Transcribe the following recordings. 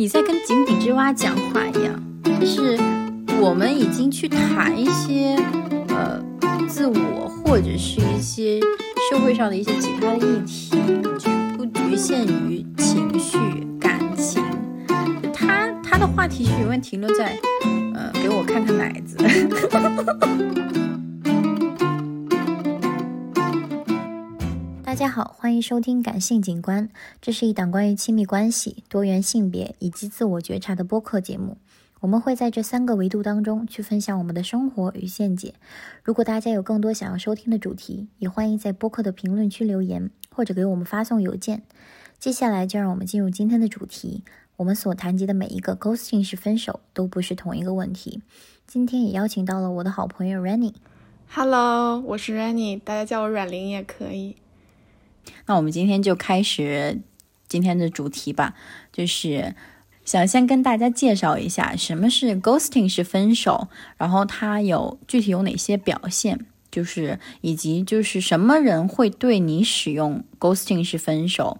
你在跟井底之蛙讲话一样，就是我们已经去谈一些呃自我或者是一些社会上的一些其他的议题，就不局限于情绪感情。他他的话题是永远停留在呃给我看看奶子。大家好，欢迎收听感性景观，这是一档关于亲密关系、多元性别以及自我觉察的播客节目。我们会在这三个维度当中去分享我们的生活与见解。如果大家有更多想要收听的主题，也欢迎在播客的评论区留言，或者给我们发送邮件。接下来就让我们进入今天的主题。我们所谈及的每一个 ghosting 是分手，都不是同一个问题。今天也邀请到了我的好朋友 Rennie。Hello，我是 Rennie，大家叫我阮玲也可以。那我们今天就开始今天的主题吧，就是想先跟大家介绍一下什么是 ghosting，是分手，然后它有具体有哪些表现，就是以及就是什么人会对你使用 ghosting 是分手。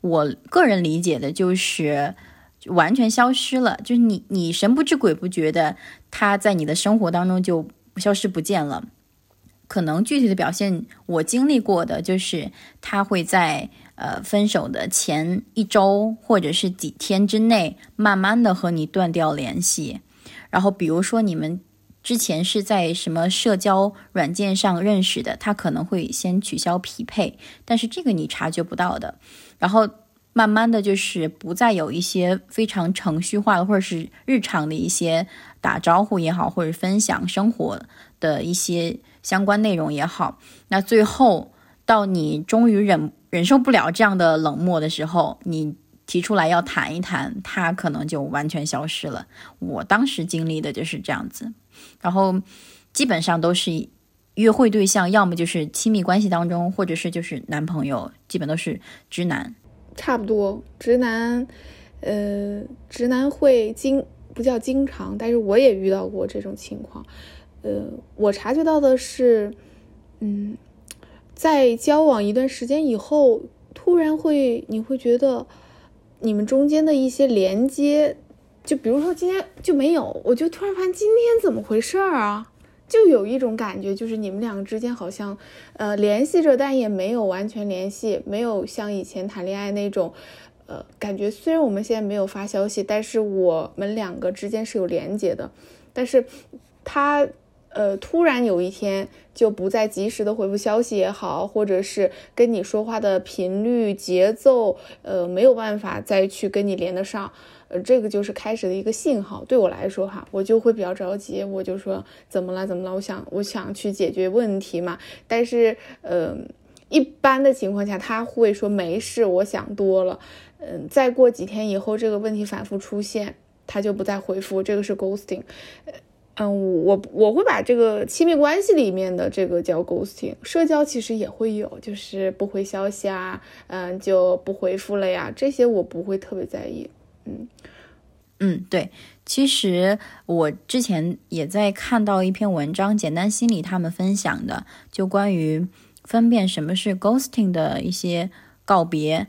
我个人理解的就是完全消失了，就是你你神不知鬼不觉的，他在你的生活当中就消失不见了。可能具体的表现，我经历过的就是他会在呃分手的前一周或者是几天之内，慢慢的和你断掉联系。然后比如说你们之前是在什么社交软件上认识的，他可能会先取消匹配，但是这个你察觉不到的。然后慢慢的就是不再有一些非常程序化的或者是日常的一些打招呼也好，或者分享生活的一些。相关内容也好，那最后到你终于忍忍受不了这样的冷漠的时候，你提出来要谈一谈，他可能就完全消失了。我当时经历的就是这样子，然后基本上都是约会对象，要么就是亲密关系当中，或者是就是男朋友，基本都是直男。差不多，直男，呃，直男会经不叫经常，但是我也遇到过这种情况。呃，我察觉到的是，嗯，在交往一段时间以后，突然会你会觉得你们中间的一些连接，就比如说今天就没有，我就突然发现今天怎么回事儿啊？就有一种感觉，就是你们两个之间好像呃联系着，但也没有完全联系，没有像以前谈恋爱那种呃感觉。虽然我们现在没有发消息，但是我们两个之间是有连接的，但是他。呃，突然有一天就不再及时的回复消息也好，或者是跟你说话的频率、节奏，呃，没有办法再去跟你连得上，呃，这个就是开始的一个信号。对我来说哈，我就会比较着急，我就说怎么了？怎么了？我想我想去解决问题嘛。但是，呃，一般的情况下他会说没事，我想多了。嗯，再过几天以后，这个问题反复出现，他就不再回复，这个是 ghosting。嗯，我我会把这个亲密关系里面的这个叫 ghosting，社交其实也会有，就是不回消息啊，嗯，就不回复了呀，这些我不会特别在意。嗯嗯，对，其实我之前也在看到一篇文章，简单心理他们分享的，就关于分辨什么是 ghosting 的一些告别，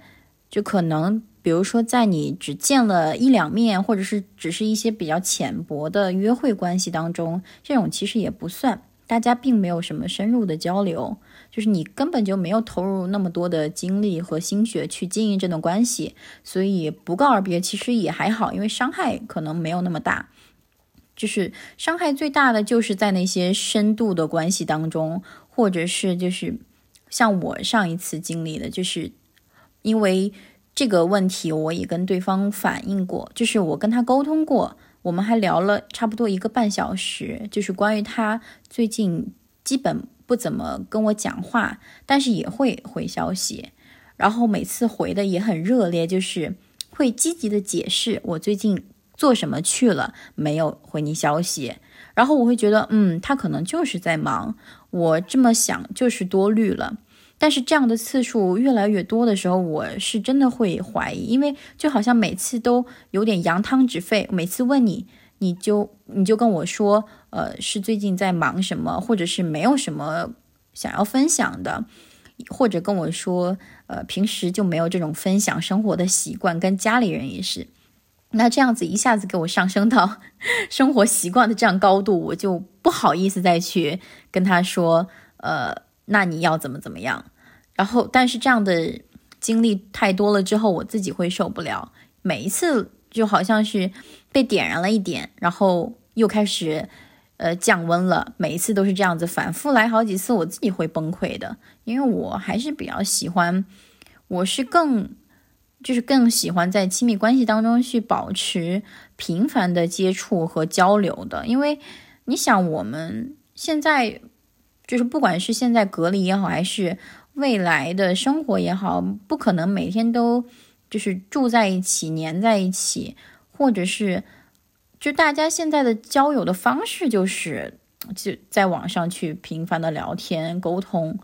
就可能。比如说，在你只见了一两面，或者是只是一些比较浅薄的约会关系当中，这种其实也不算，大家并没有什么深入的交流，就是你根本就没有投入那么多的精力和心血去经营这段关系，所以不告而别其实也还好，因为伤害可能没有那么大。就是伤害最大的就是在那些深度的关系当中，或者是就是像我上一次经历的，就是因为。这个问题我也跟对方反映过，就是我跟他沟通过，我们还聊了差不多一个半小时，就是关于他最近基本不怎么跟我讲话，但是也会回消息，然后每次回的也很热烈，就是会积极的解释我最近做什么去了，没有回你消息，然后我会觉得，嗯，他可能就是在忙，我这么想就是多虑了。但是这样的次数越来越多的时候，我是真的会怀疑，因为就好像每次都有点扬汤止沸。每次问你，你就你就跟我说，呃，是最近在忙什么，或者是没有什么想要分享的，或者跟我说，呃，平时就没有这种分享生活的习惯，跟家里人也是。那这样子一下子给我上升到生活习惯的这样高度，我就不好意思再去跟他说，呃，那你要怎么怎么样？然后，但是这样的经历太多了之后，我自己会受不了。每一次就好像是被点燃了一点，然后又开始呃降温了。每一次都是这样子，反复来好几次，我自己会崩溃的。因为我还是比较喜欢，我是更。就是更喜欢在亲密关系当中去保持频繁的接触和交流的，因为你想，我们现在就是不管是现在隔离也好，还是未来的生活也好，不可能每天都就是住在一起、黏在一起，或者是就大家现在的交友的方式就是就在网上去频繁的聊天沟通，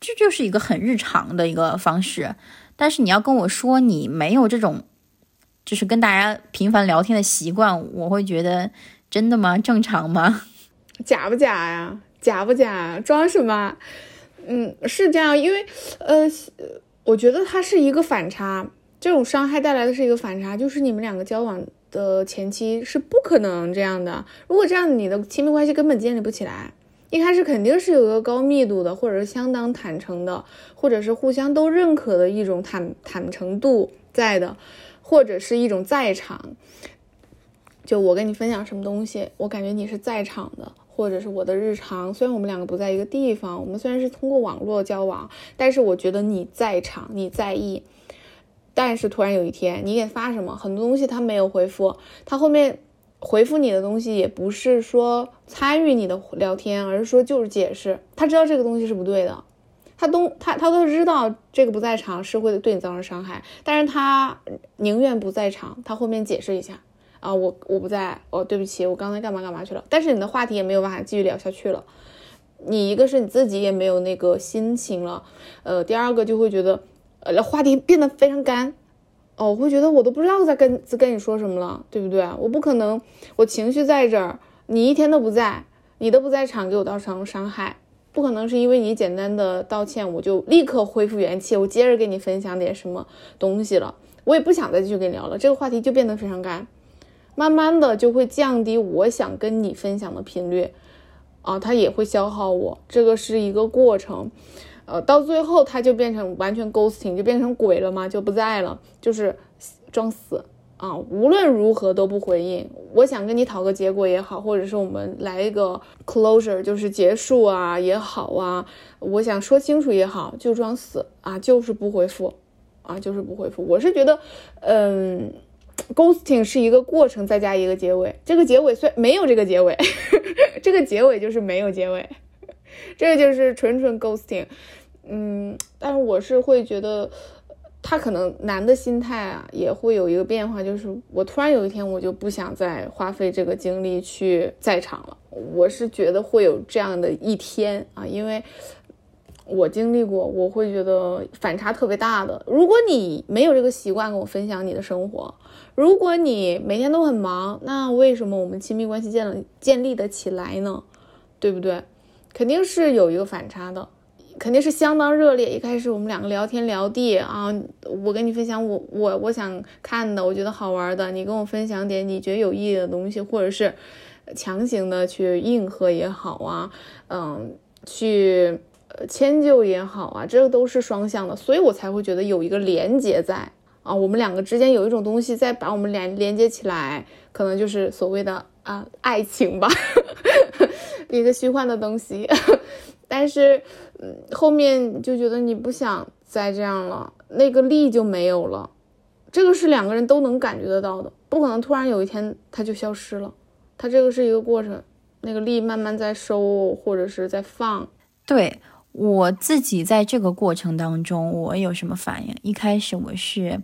这就是一个很日常的一个方式。但是你要跟我说你没有这种，就是跟大家频繁聊天的习惯，我会觉得真的吗？正常吗？假不假呀？假不假？装什么？嗯，是这样，因为呃，我觉得它是一个反差，这种伤害带来的是一个反差，就是你们两个交往的前期是不可能这样的，如果这样，你的亲密关系根本建立不起来。一开始肯定是有一个高密度的，或者是相当坦诚的，或者是互相都认可的一种坦坦诚度在的，或者是一种在场。就我跟你分享什么东西，我感觉你是在场的，或者是我的日常。虽然我们两个不在一个地方，我们虽然是通过网络交往，但是我觉得你在场，你在意。但是突然有一天，你给发什么，很多东西他没有回复，他后面。回复你的东西也不是说参与你的聊天，而是说就是解释。他知道这个东西是不对的，他都他他都知道这个不在场是会对你造成伤害，但是他宁愿不在场，他后面解释一下啊，我我不在，哦，对不起，我刚才干嘛干嘛去了。但是你的话题也没有办法继续聊下去了，你一个是你自己也没有那个心情了，呃，第二个就会觉得呃话题变得非常干。哦，我会觉得我都不知道在跟在跟你说什么了，对不对？我不可能，我情绪在这儿，你一天都不在，你都不在场，给我造成伤害，不可能是因为你简单的道歉，我就立刻恢复元气，我接着跟你分享点什么东西了，我也不想再继续跟你聊了，这个话题就变得非常干，慢慢的就会降低我想跟你分享的频率，啊，它也会消耗我，这个是一个过程。呃，到最后他就变成完全 ghosting，就变成鬼了嘛，就不在了，就是装死啊，无论如何都不回应。我想跟你讨个结果也好，或者是我们来一个 closure，就是结束啊也好啊，我想说清楚也好，就装死啊，就是不回复啊，就是不回复。我是觉得，嗯，ghosting 是一个过程，再加一个结尾。这个结尾虽没有这个结尾，这个结尾就是没有结尾，这个就是纯纯 ghosting。嗯，但是我是会觉得，他可能男的心态啊，也会有一个变化，就是我突然有一天我就不想再花费这个精力去在场了。我是觉得会有这样的一天啊，因为我经历过，我会觉得反差特别大的。如果你没有这个习惯跟我分享你的生活，如果你每天都很忙，那为什么我们亲密关系建了建立的起来呢？对不对？肯定是有一个反差的。肯定是相当热烈。一开始我们两个聊天聊地啊，我跟你分享我我我想看的，我觉得好玩的，你跟我分享点你觉得有意义的东西，或者是强行的去应和也好啊，嗯，去迁就也好啊，这个都是双向的，所以我才会觉得有一个连接在啊，我们两个之间有一种东西在把我们连连接起来，可能就是所谓的啊爱情吧，一个虚幻的东西。但是，嗯，后面就觉得你不想再这样了，那个力就没有了，这个是两个人都能感觉得到的，不可能突然有一天它就消失了，它这个是一个过程，那个力慢慢在收或者是在放。对我自己在这个过程当中，我有什么反应？一开始我是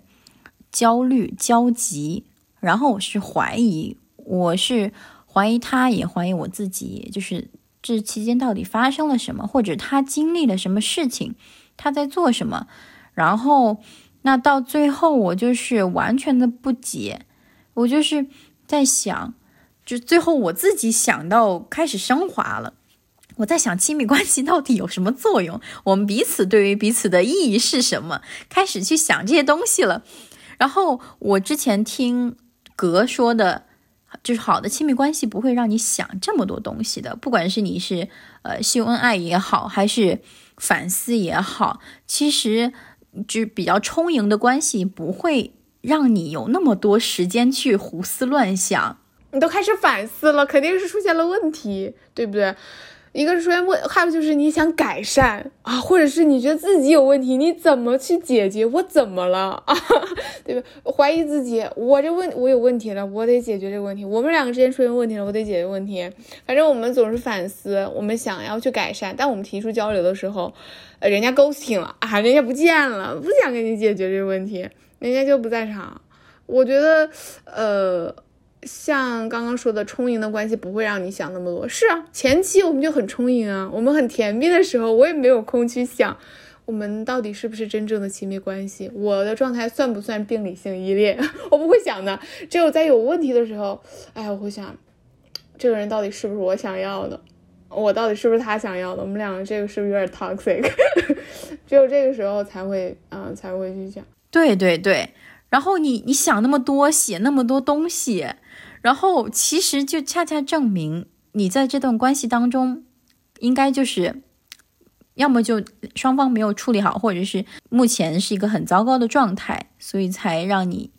焦虑、焦急，然后我是怀疑，我是怀疑他，也怀疑我自己，就是。这期间到底发生了什么，或者他经历了什么事情，他在做什么？然后，那到最后我就是完全的不解，我就是在想，就最后我自己想到开始升华了，我在想亲密关系到底有什么作用？我们彼此对于彼此的意义是什么？开始去想这些东西了。然后我之前听格说的，就是好的亲密关系不会让你想这么多东西的。不管是你是呃秀恩爱也好，还是反思也好，其实就比较充盈的关系不会让你有那么多时间去胡思乱想。你都开始反思了，肯定是出现了问题，对不对？一个是出现问，还有就是你想改善啊，或者是你觉得自己有问题，你怎么去解决？我怎么了啊？对吧？怀疑自己，我这问我有问题了，我得解决这个问题。我们两个之间出现问题了，我得解决问题。反正我们总是反思，我们想要去改善，但我们提出交流的时候，呃，人家勾听了啊，人家不见了，不想给你解决这个问题，人家就不在场。我觉得，呃。像刚刚说的，充盈的关系不会让你想那么多。是啊，前期我们就很充盈啊，我们很甜蜜的时候，我也没有空去想，我们到底是不是真正的亲密关系，我的状态算不算病理性依恋，我不会想的。只有在有问题的时候，哎，我会想，这个人到底是不是我想要的，我到底是不是他想要的，我们两个这个是不是有点 toxic？只有这个时候才会，嗯，才会去想。对对对，然后你你想那么多，写那么多东西。然后其实就恰恰证明你在这段关系当中，应该就是要么就双方没有处理好，或者是目前是一个很糟糕的状态，所以才让你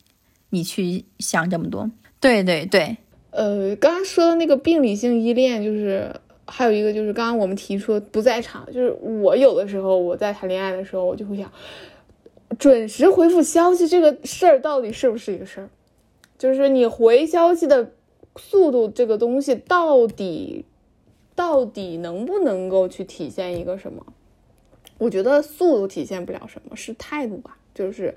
你去想这么多。对对对，呃，刚刚说的那个病理性依恋，就是还有一个就是刚刚我们提出不在场，就是我有的时候我在谈恋爱的时候，我就会想，准时回复消息这个事儿到底是不是一个事儿？就是你回消息的速度，这个东西到底到底能不能够去体现一个什么？我觉得速度体现不了什么，是态度吧。就是，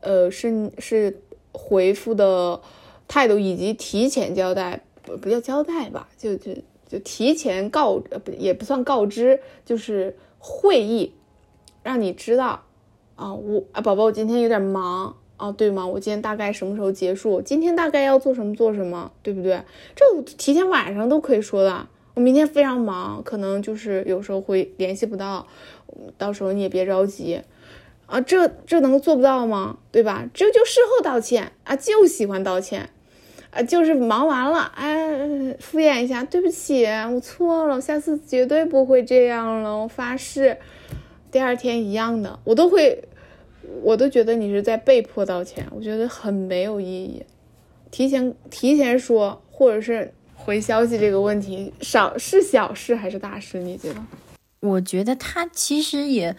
呃，是是回复的态度，以及提前交代，不不叫交代吧，就就就提前告，不也不算告知，就是会议，让你知道啊，我啊，宝宝，我今天有点忙。哦，对吗？我今天大概什么时候结束？今天大概要做什么做什么，对不对？这我提前晚上都可以说的。我明天非常忙，可能就是有时候会联系不到，到时候你也别着急啊。这这能做不到吗？对吧？这就事后道歉啊，就喜欢道歉啊，就是忙完了，哎，敷衍一下，对不起，我错了，下次绝对不会这样了，我发誓。第二天一样的，我都会。我都觉得你是在被迫道歉，我觉得很没有意义。提前提前说，或者是回消息这个问题，少是小事还是大事？你觉得？我觉得他其实也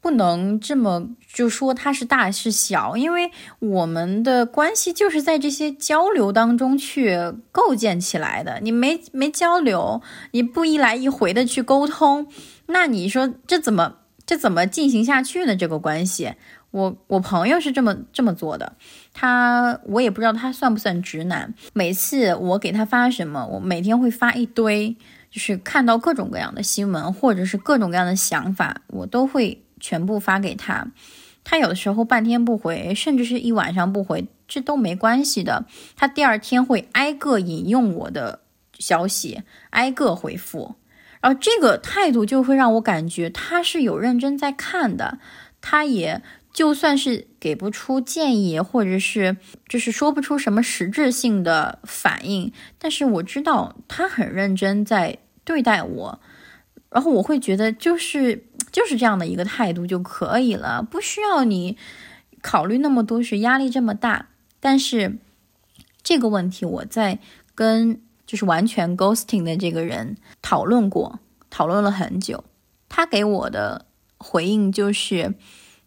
不能这么就说他是大是小，因为我们的关系就是在这些交流当中去构建起来的。你没没交流，你不一来一回的去沟通，那你说这怎么这怎么进行下去呢？这个关系？我我朋友是这么这么做的，他我也不知道他算不算直男。每次我给他发什么，我每天会发一堆，就是看到各种各样的新闻或者是各种各样的想法，我都会全部发给他。他有的时候半天不回，甚至是一晚上不回，这都没关系的。他第二天会挨个引用我的消息，挨个回复，然后这个态度就会让我感觉他是有认真在看的，他也。就算是给不出建议，或者是就是说不出什么实质性的反应，但是我知道他很认真在对待我，然后我会觉得就是就是这样的一个态度就可以了，不需要你考虑那么多，是压力这么大。但是这个问题我在跟就是完全 ghosting 的这个人讨论过，讨论了很久，他给我的回应就是。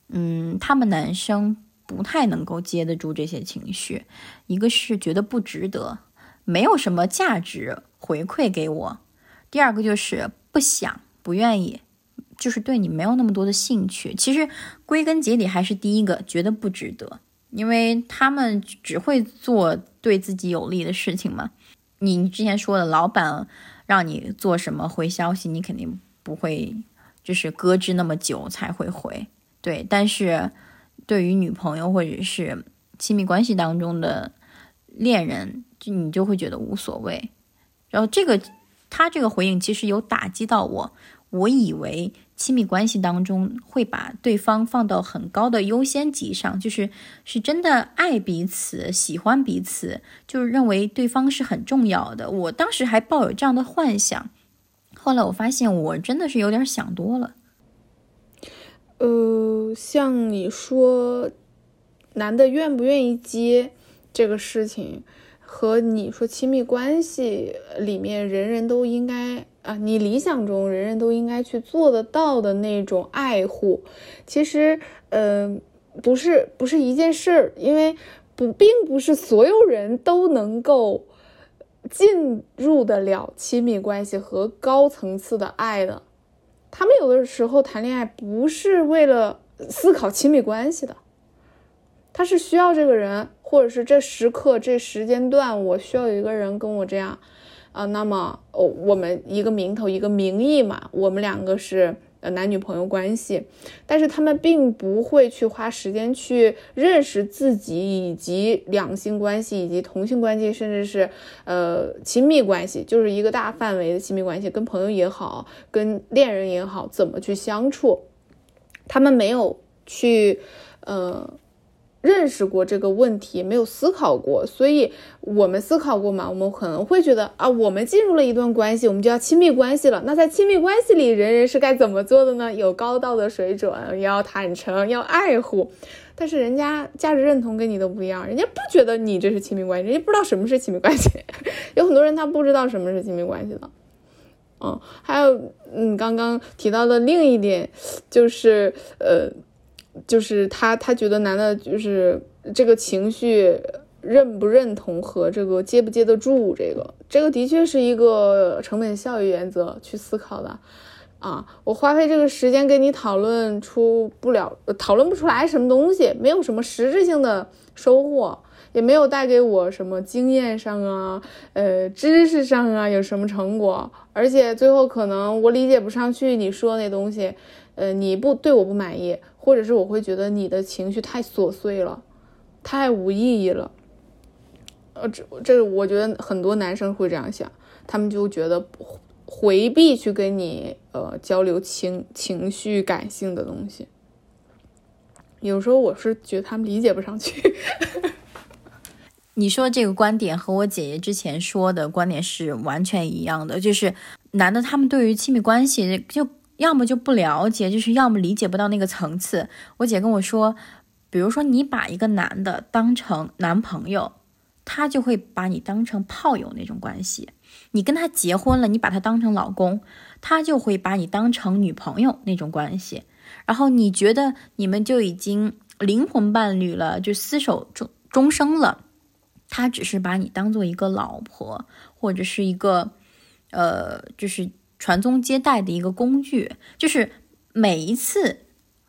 嗯，他们男生不太能够接得住这些情绪，一个是觉得不值得，没有什么价值回馈给我；第二个就是不想、不愿意，就是对你没有那么多的兴趣。其实归根结底还是第一个，觉得不值得，因为他们只会做对自己有利的事情嘛。你之前说的老板让你做什么回消息，你肯定不会，就是搁置那么久才会回。对，但是对于女朋友或者是亲密关系当中的恋人，就你就会觉得无所谓。然后这个他这个回应其实有打击到我，我以为亲密关系当中会把对方放到很高的优先级上，就是是真的爱彼此、喜欢彼此，就是认为对方是很重要的。我当时还抱有这样的幻想，后来我发现我真的是有点想多了。呃，像你说，男的愿不愿意接这个事情，和你说亲密关系里面人人都应该啊，你理想中人人都应该去做得到的那种爱护，其实，嗯，不是不是一件事儿，因为不并不是所有人都能够进入得了亲密关系和高层次的爱的。他们有的时候谈恋爱不是为了思考亲密关系的，他是需要这个人，或者是这时刻这时间段，我需要有一个人跟我这样，啊，那么哦，我们一个名头一个名义嘛，我们两个是。呃，男女朋友关系，但是他们并不会去花时间去认识自己，以及两性关系，以及同性关系，甚至是呃亲密关系，就是一个大范围的亲密关系，跟朋友也好，跟恋人也好，怎么去相处，他们没有去呃。认识过这个问题，没有思考过，所以我们思考过嘛？我们可能会觉得啊，我们进入了一段关系，我们就要亲密关系了。那在亲密关系里，人人是该怎么做的呢？有高道德水准，要坦诚，要爱护。但是人家价值认同跟你都不一样，人家不觉得你这是亲密关系，人家不知道什么是亲密关系。有很多人他不知道什么是亲密关系的。嗯，还有嗯，刚刚提到的另一点就是呃。就是他，他觉得男的，就是这个情绪认不认同和这个接不接得住，这个这个的确是一个成本效益原则去思考的啊。我花费这个时间跟你讨论出不了，讨论不出来什么东西，没有什么实质性的收获，也没有带给我什么经验上啊，呃，知识上啊有什么成果，而且最后可能我理解不上去你说那东西，呃，你不对我不满意。或者是我会觉得你的情绪太琐碎了，太无意义了。呃，这这我觉得很多男生会这样想，他们就觉得回避去跟你呃交流情情绪感性的东西。有时候我是觉得他们理解不上去。你说这个观点和我姐姐之前说的观点是完全一样的，就是男的他们对于亲密关系就。要么就不了解，就是要么理解不到那个层次。我姐跟我说，比如说你把一个男的当成男朋友，他就会把你当成炮友那种关系；你跟他结婚了，你把他当成老公，他就会把你当成女朋友那种关系。然后你觉得你们就已经灵魂伴侣了，就厮守终终生了，他只是把你当做一个老婆，或者是一个，呃，就是。传宗接代的一个工具，就是每一次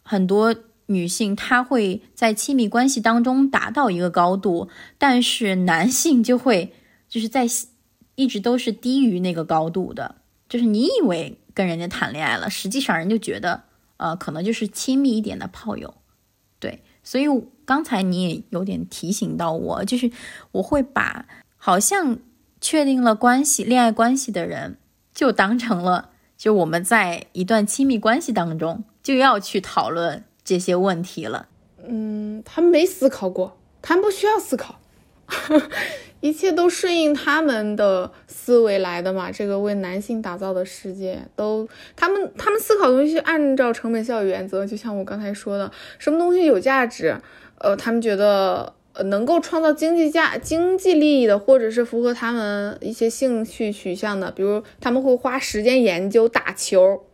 很多女性她会在亲密关系当中达到一个高度，但是男性就会就是在一直都是低于那个高度的。就是你以为跟人家谈恋爱了，实际上人就觉得呃可能就是亲密一点的炮友。对，所以刚才你也有点提醒到我，就是我会把好像确定了关系、恋爱关系的人。就当成了，就我们在一段亲密关系当中就要去讨论这些问题了。嗯，他们没思考过，他们不需要思考，一切都顺应他们的思维来的嘛。这个为男性打造的世界，都他们他们思考东西按照成本效益原则，就像我刚才说的，什么东西有价值，呃，他们觉得。呃，能够创造经济价、经济利益的，或者是符合他们一些兴趣取向的，比如他们会花时间研究打球、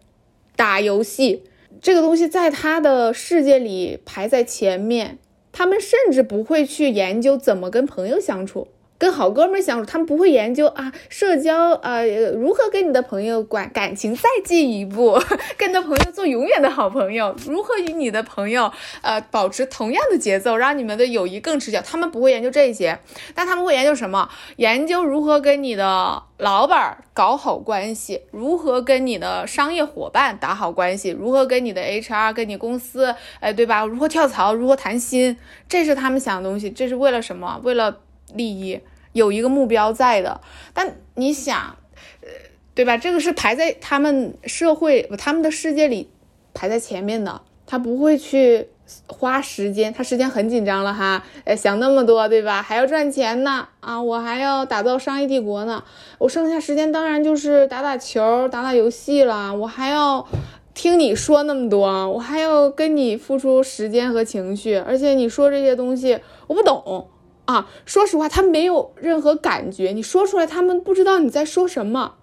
打游戏这个东西，在他的世界里排在前面。他们甚至不会去研究怎么跟朋友相处。跟好哥们相处，他们不会研究啊，社交啊，如何跟你的朋友管感情再进一步，跟你的朋友做永远的好朋友，如何与你的朋友呃保持同样的节奏，让你们的友谊更持久。他们不会研究这些，但他们会研究什么？研究如何跟你的老板搞好关系，如何跟你的商业伙伴打好关系，如何跟你的 HR 跟你公司，哎，对吧？如何跳槽，如何谈心，这是他们想的东西。这是为了什么？为了。利益有一个目标在的，但你想，呃，对吧？这个是排在他们社会他们的世界里排在前面的，他不会去花时间，他时间很紧张了哈，呃，想那么多，对吧？还要赚钱呢，啊，我还要打造商业帝国呢，我剩下时间当然就是打打球、打打游戏了，我还要听你说那么多，我还要跟你付出时间和情绪，而且你说这些东西我不懂。啊，说实话，他没有任何感觉。你说出来，他们不知道你在说什么，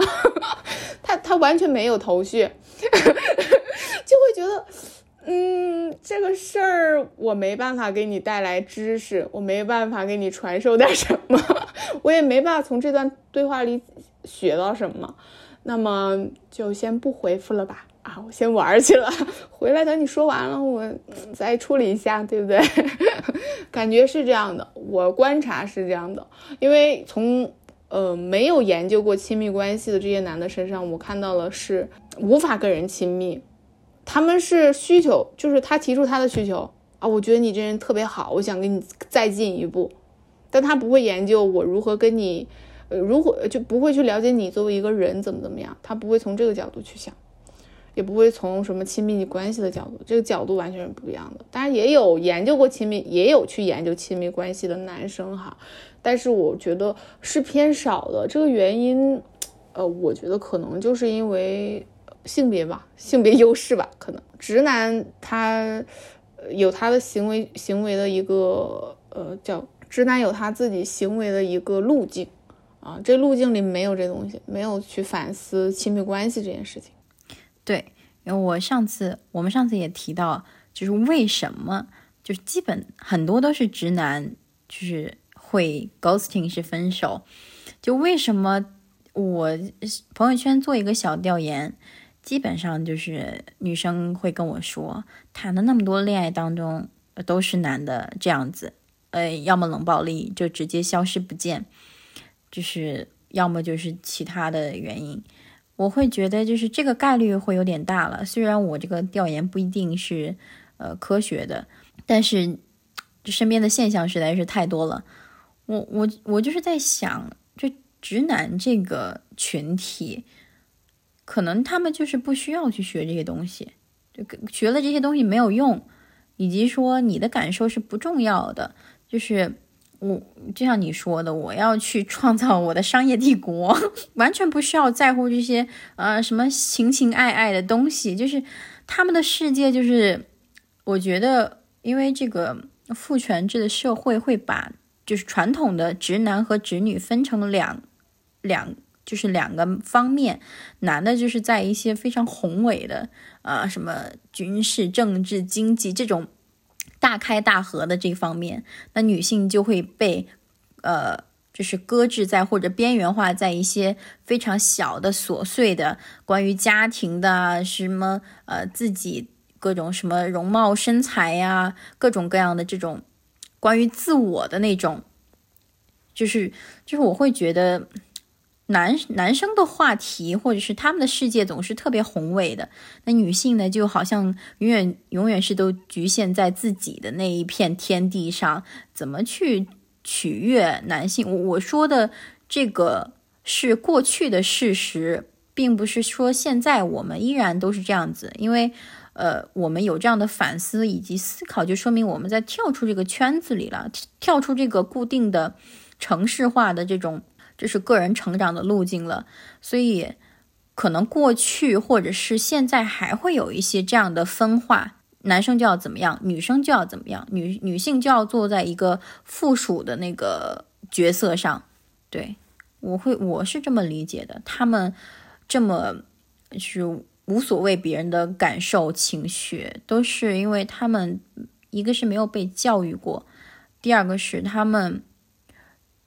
他他完全没有头绪，就会觉得，嗯，这个事儿我没办法给你带来知识，我没办法给你传授点什么，我也没办法从这段对话里学到什么，那么就先不回复了吧。啊，我先玩去了，回来等你说完了，我再处理一下，对不对？感觉是这样的，我观察是这样的，因为从呃没有研究过亲密关系的这些男的身上，我看到了是无法跟人亲密，他们是需求，就是他提出他的需求啊，我觉得你这人特别好，我想跟你再进一步，但他不会研究我如何跟你，呃，如何就不会去了解你作为一个人怎么怎么样，他不会从这个角度去想。也不会从什么亲密关系的角度，这个角度完全是不一样的。当然也有研究过亲密，也有去研究亲密关系的男生哈，但是我觉得是偏少的。这个原因，呃，我觉得可能就是因为性别吧，性别优势吧。可能直男他有他的行为行为的一个呃叫直男有他自己行为的一个路径啊，这路径里没有这东西，没有去反思亲密关系这件事情。对，因为我上次我们上次也提到，就是为什么就是基本很多都是直男，就是会 ghosting 是分手，就为什么我朋友圈做一个小调研，基本上就是女生会跟我说，谈的那么多恋爱当中都是男的这样子，呃，要么冷暴力就直接消失不见，就是要么就是其他的原因。我会觉得就是这个概率会有点大了，虽然我这个调研不一定是呃科学的，但是身边的现象实在是太多了。我我我就是在想，就直男这个群体，可能他们就是不需要去学这些东西，就学了这些东西没有用，以及说你的感受是不重要的，就是。我就像你说的，我要去创造我的商业帝国，完全不需要在乎这些呃什么情情爱爱的东西。就是他们的世界，就是我觉得，因为这个父权制的社会会把就是传统的直男和直女分成两两，就是两个方面。男的就是在一些非常宏伟的啊什么军事、政治、经济这种。大开大合的这方面，那女性就会被，呃，就是搁置在或者边缘化在一些非常小的琐碎的关于家庭的什么，呃，自己各种什么容貌身材呀，各种各样的这种关于自我的那种，就是就是我会觉得。男男生的话题或者是他们的世界总是特别宏伟的，那女性呢就好像永远永远是都局限在自己的那一片天地上，怎么去取悦男性？我我说的这个是过去的事实，并不是说现在我们依然都是这样子，因为呃我们有这样的反思以及思考，就说明我们在跳出这个圈子里了，跳出这个固定的城市化的这种。这是个人成长的路径了，所以可能过去或者是现在还会有一些这样的分化：男生就要怎么样，女生就要怎么样，女女性就要坐在一个附属的那个角色上。对我会，我是这么理解的。他们这么是无所谓别人的感受情绪，都是因为他们一个是没有被教育过，第二个是他们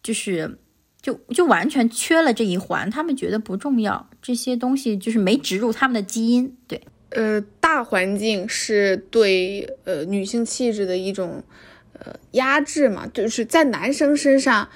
就是。就就完全缺了这一环，他们觉得不重要，这些东西就是没植入他们的基因。对，呃，大环境是对呃女性气质的一种呃压制嘛，就是在男生身上，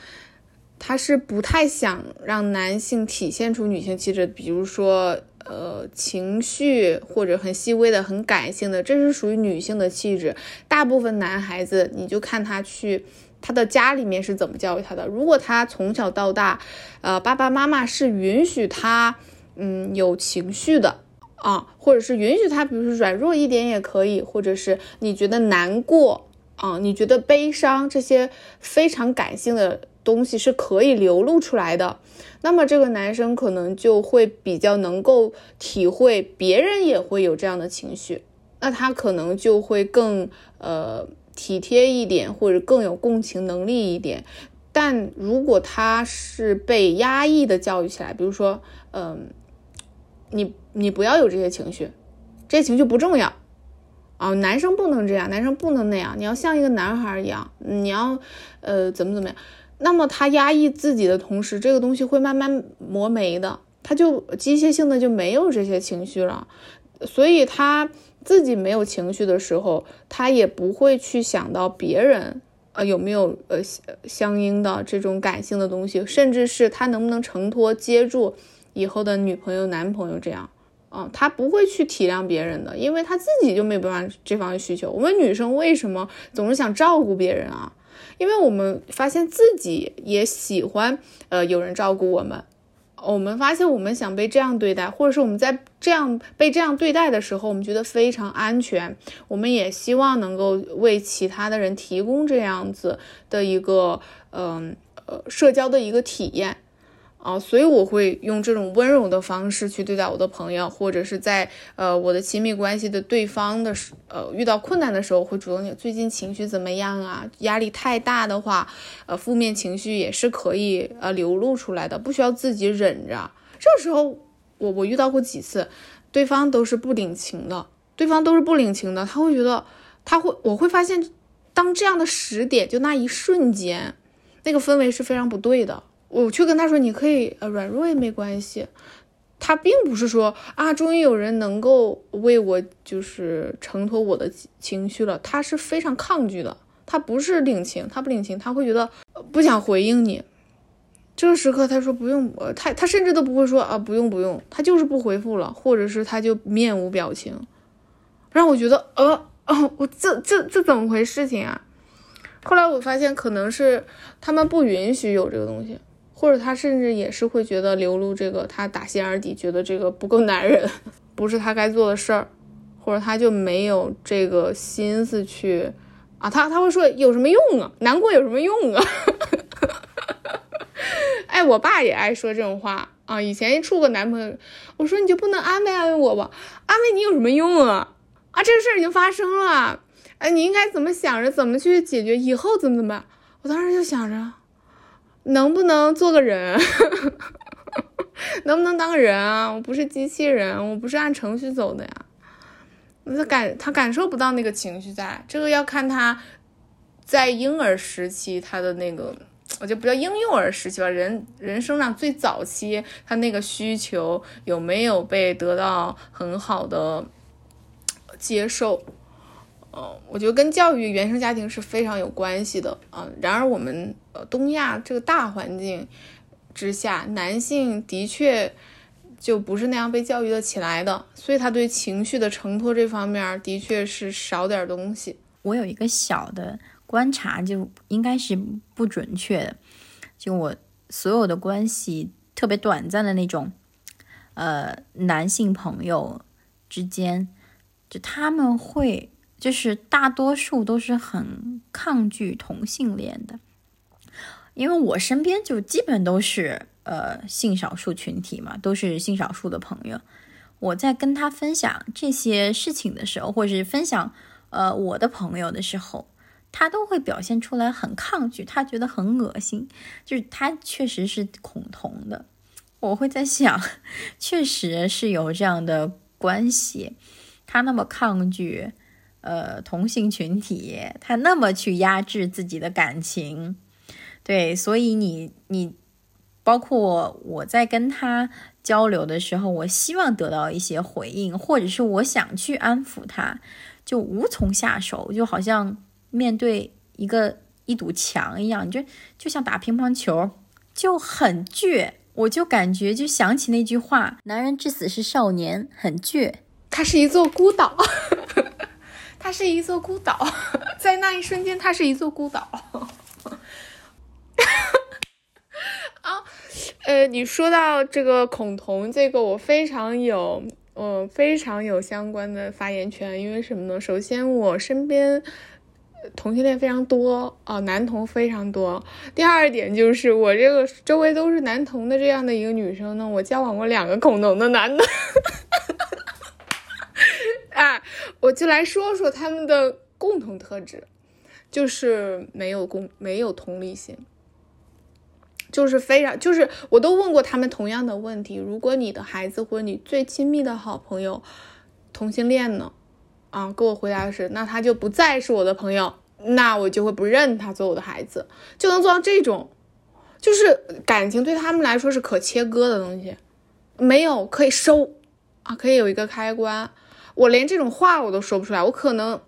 他是不太想让男性体现出女性气质，比如说呃情绪或者很细微的、很感性的，这是属于女性的气质。大部分男孩子，你就看他去。他的家里面是怎么教育他的？如果他从小到大，呃，爸爸妈妈是允许他，嗯有情绪的啊，或者是允许他，比如说软弱一点也可以，或者是你觉得难过啊，你觉得悲伤这些非常感性的东西是可以流露出来的，那么这个男生可能就会比较能够体会别人也会有这样的情绪，那他可能就会更呃体贴一点，或者更有共情能力一点。但如果他是被压抑的教育起来，比如说，嗯，你你不要有这些情绪，这些情绪不重要啊，男生不能这样，男生不能那样，你要像一个男孩一样，你要呃怎么怎么样，那么他压抑自己的同时，这个东西会慢慢磨没的，他就机械性的就没有这些情绪了，所以他自己没有情绪的时候，他也不会去想到别人。呃，有没有呃相应的这种感性的东西，甚至是他能不能承托接住以后的女朋友、男朋友这样？啊，他不会去体谅别人的，因为他自己就没办法这方面需求。我们女生为什么总是想照顾别人啊？因为我们发现自己也喜欢呃有人照顾我们。我们发现，我们想被这样对待，或者是我们在这样被这样对待的时候，我们觉得非常安全。我们也希望能够为其他的人提供这样子的一个，嗯呃，社交的一个体验。啊，所以我会用这种温柔的方式去对待我的朋友，或者是在呃我的亲密关系的对方的时，呃遇到困难的时候，会主动讲最近情绪怎么样啊？压力太大的话，呃负面情绪也是可以呃流露出来的，不需要自己忍着。这时候我我遇到过几次，对方都是不领情的，对方都是不领情的，他会觉得他会我会发现，当这样的时点就那一瞬间，那个氛围是非常不对的。我去跟他说，你可以呃软弱也没关系。他并不是说啊，终于有人能够为我就是承托我的情绪了。他是非常抗拒的，他不是领情，他不领情，他会觉得不想回应你。这个时刻他说不用，呃他他甚至都不会说啊不用不用，他就是不回复了，或者是他就面无表情，让我觉得呃哦我这这这怎么回事情啊？后来我发现可能是他们不允许有这个东西。或者他甚至也是会觉得流露这个，他打心眼底觉得这个不够男人，不是他该做的事儿，或者他就没有这个心思去啊，他他会说有什么用啊，难过有什么用啊？哎，我爸也爱说这种话啊。以前处过男朋友，我说你就不能安慰安慰我吧？安慰你有什么用啊？啊，这个事儿已经发生了，哎，你应该怎么想着，怎么去解决，以后怎么怎么办？我当时就想着。能不能做个人？能不能当个人啊？我不是机器人，我不是按程序走的呀。他感他感受不到那个情绪，在这个要看他在婴儿时期他的那个，我就不叫婴幼儿时期吧，人人生长最早期他那个需求有没有被得到很好的接受。嗯，我觉得跟教育原生家庭是非常有关系的啊。然而，我们呃东亚这个大环境之下，男性的确就不是那样被教育的起来的，所以他对情绪的承托这方面的确是少点东西。我有一个小的观察，就应该是不准确的。就我所有的关系特别短暂的那种，呃，男性朋友之间，就他们会。就是大多数都是很抗拒同性恋的，因为我身边就基本都是呃性少数群体嘛，都是性少数的朋友。我在跟他分享这些事情的时候，或者是分享呃我的朋友的时候，他都会表现出来很抗拒，他觉得很恶心，就是他确实是恐同的。我会在想，确实是有这样的关系，他那么抗拒。呃，同性群体他那么去压制自己的感情，对，所以你你包括我在跟他交流的时候，我希望得到一些回应，或者是我想去安抚他，就无从下手，就好像面对一个一堵墙一样，就就像打乒乓球，就很倔，我就感觉就想起那句话：“男人至死是少年，很倔。”他是一座孤岛。它是一座孤岛，在那一瞬间，它是一座孤岛。啊，呃，你说到这个恐同，这个我非常有，呃，非常有相关的发言权。因为什么呢？首先，我身边同性恋非常多啊，男同非常多。第二点就是我这个周围都是男同的这样的一个女生呢，我交往过两个恐同的男的。啊，我就来说说他们的共同特质，就是没有共没有同理心。就是非常，就是我都问过他们同样的问题：如果你的孩子或者你最亲密的好朋友同性恋呢？啊，给我回答的是，那他就不再是我的朋友，那我就会不认他做我的孩子，就能做到这种，就是感情对他们来说是可切割的东西，没有可以收啊，可以有一个开关。我连这种话我都说不出来，我可能，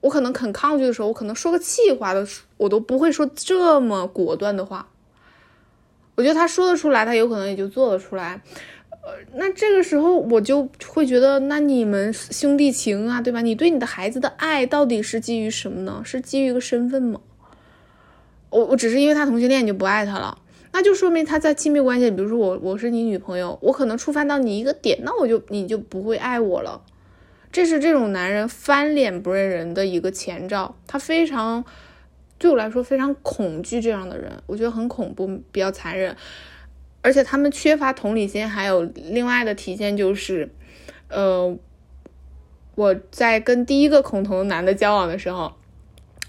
我可能很抗拒的时候，我可能说个气话的，我都不会说这么果断的话。我觉得他说得出来，他有可能也就做得出来，呃，那这个时候我就会觉得，那你们兄弟情啊，对吧？你对你的孩子的爱到底是基于什么呢？是基于一个身份吗？我我只是因为他同性恋你就不爱他了，那就说明他在亲密关系，比如说我我是你女朋友，我可能触犯到你一个点，那我就你就不会爱我了，这是这种男人翻脸不认人的一个前兆，他非常。对我来说非常恐惧这样的人，我觉得很恐怖，比较残忍，而且他们缺乏同理心。还有另外的体现就是，呃，我在跟第一个恐同男的交往的时候，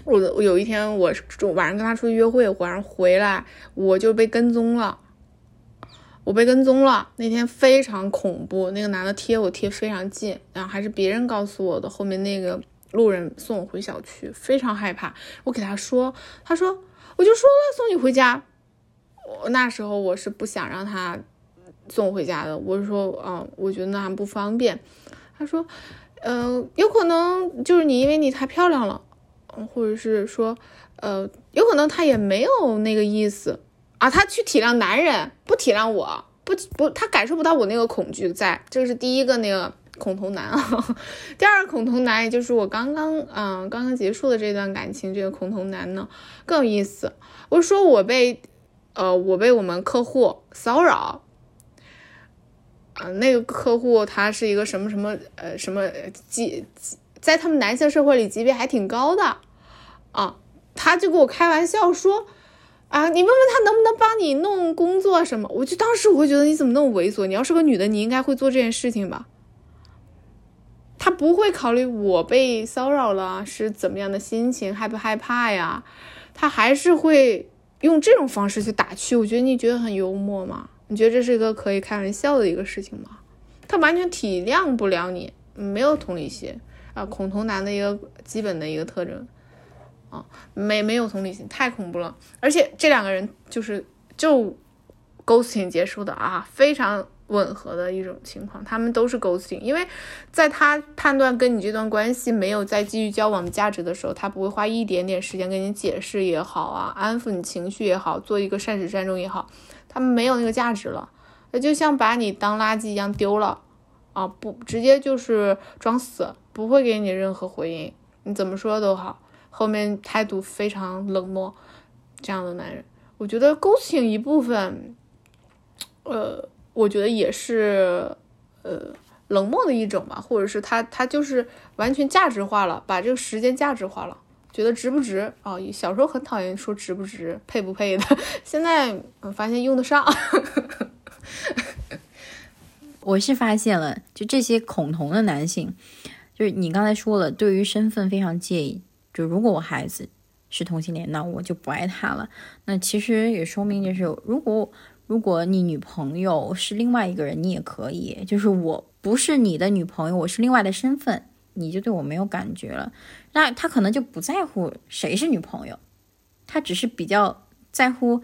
我我有一天我晚上跟他出去约会，晚上回来我就被跟踪了，我被跟踪了。那天非常恐怖，那个男的贴我贴非常近，然后还是别人告诉我的，后面那个。路人送我回小区，非常害怕。我给他说，他说我就说了送你回家。我那时候我是不想让他送我回家的，我是说，嗯，我觉得那样不方便。他说，呃，有可能就是你因为你太漂亮了，或者是说，呃，有可能他也没有那个意思啊，他去体谅男人，不体谅我，不不，他感受不到我那个恐惧，在这个是第一个那个。恐同男啊，第二个恐同男，也就是我刚刚嗯刚刚结束的这段感情，这个恐同男呢更有意思。我说我被呃我被我们客户骚扰，呃那个客户他是一个什么什么呃什么级，在他们男性社会里级别还挺高的啊，他就跟我开玩笑说啊你问问他能不能帮你弄工作什么，我就当时我会觉得你怎么那么猥琐？你要是个女的，你应该会做这件事情吧。他不会考虑我被骚扰了是怎么样的心情，害不害怕呀？他还是会用这种方式去打趣。我觉得你觉得很幽默吗？你觉得这是一个可以开玩笑的一个事情吗？他完全体谅不了你，没有同理心啊！恐同男的一个基本的一个特征啊，没没有同理心，太恐怖了。而且这两个人就是就 ghosting 结束的啊，非常。吻合的一种情况，他们都是 ghosting，因为在他判断跟你这段关系没有再继续交往的价值的时候，他不会花一点点时间跟你解释也好啊，安抚你情绪也好，做一个善始善终也好，他们没有那个价值了，那就像把你当垃圾一样丢了啊，不直接就是装死，不会给你任何回应，你怎么说都好，后面态度非常冷漠，这样的男人，我觉得 ghosting 一部分，呃。我觉得也是，呃，冷漠的一种吧，或者是他他就是完全价值化了，把这个时间价值化了，觉得值不值啊？小时候很讨厌说值不值、配不配的，现在我发现用得上。我是发现了，就这些恐同的男性，就是你刚才说了，对于身份非常介意。就如果我孩子是同性恋，那我就不爱他了。那其实也说明，就是如果。如果你女朋友是另外一个人，你也可以，就是我不是你的女朋友，我是另外的身份，你就对我没有感觉了。那他可能就不在乎谁是女朋友，他只是比较在乎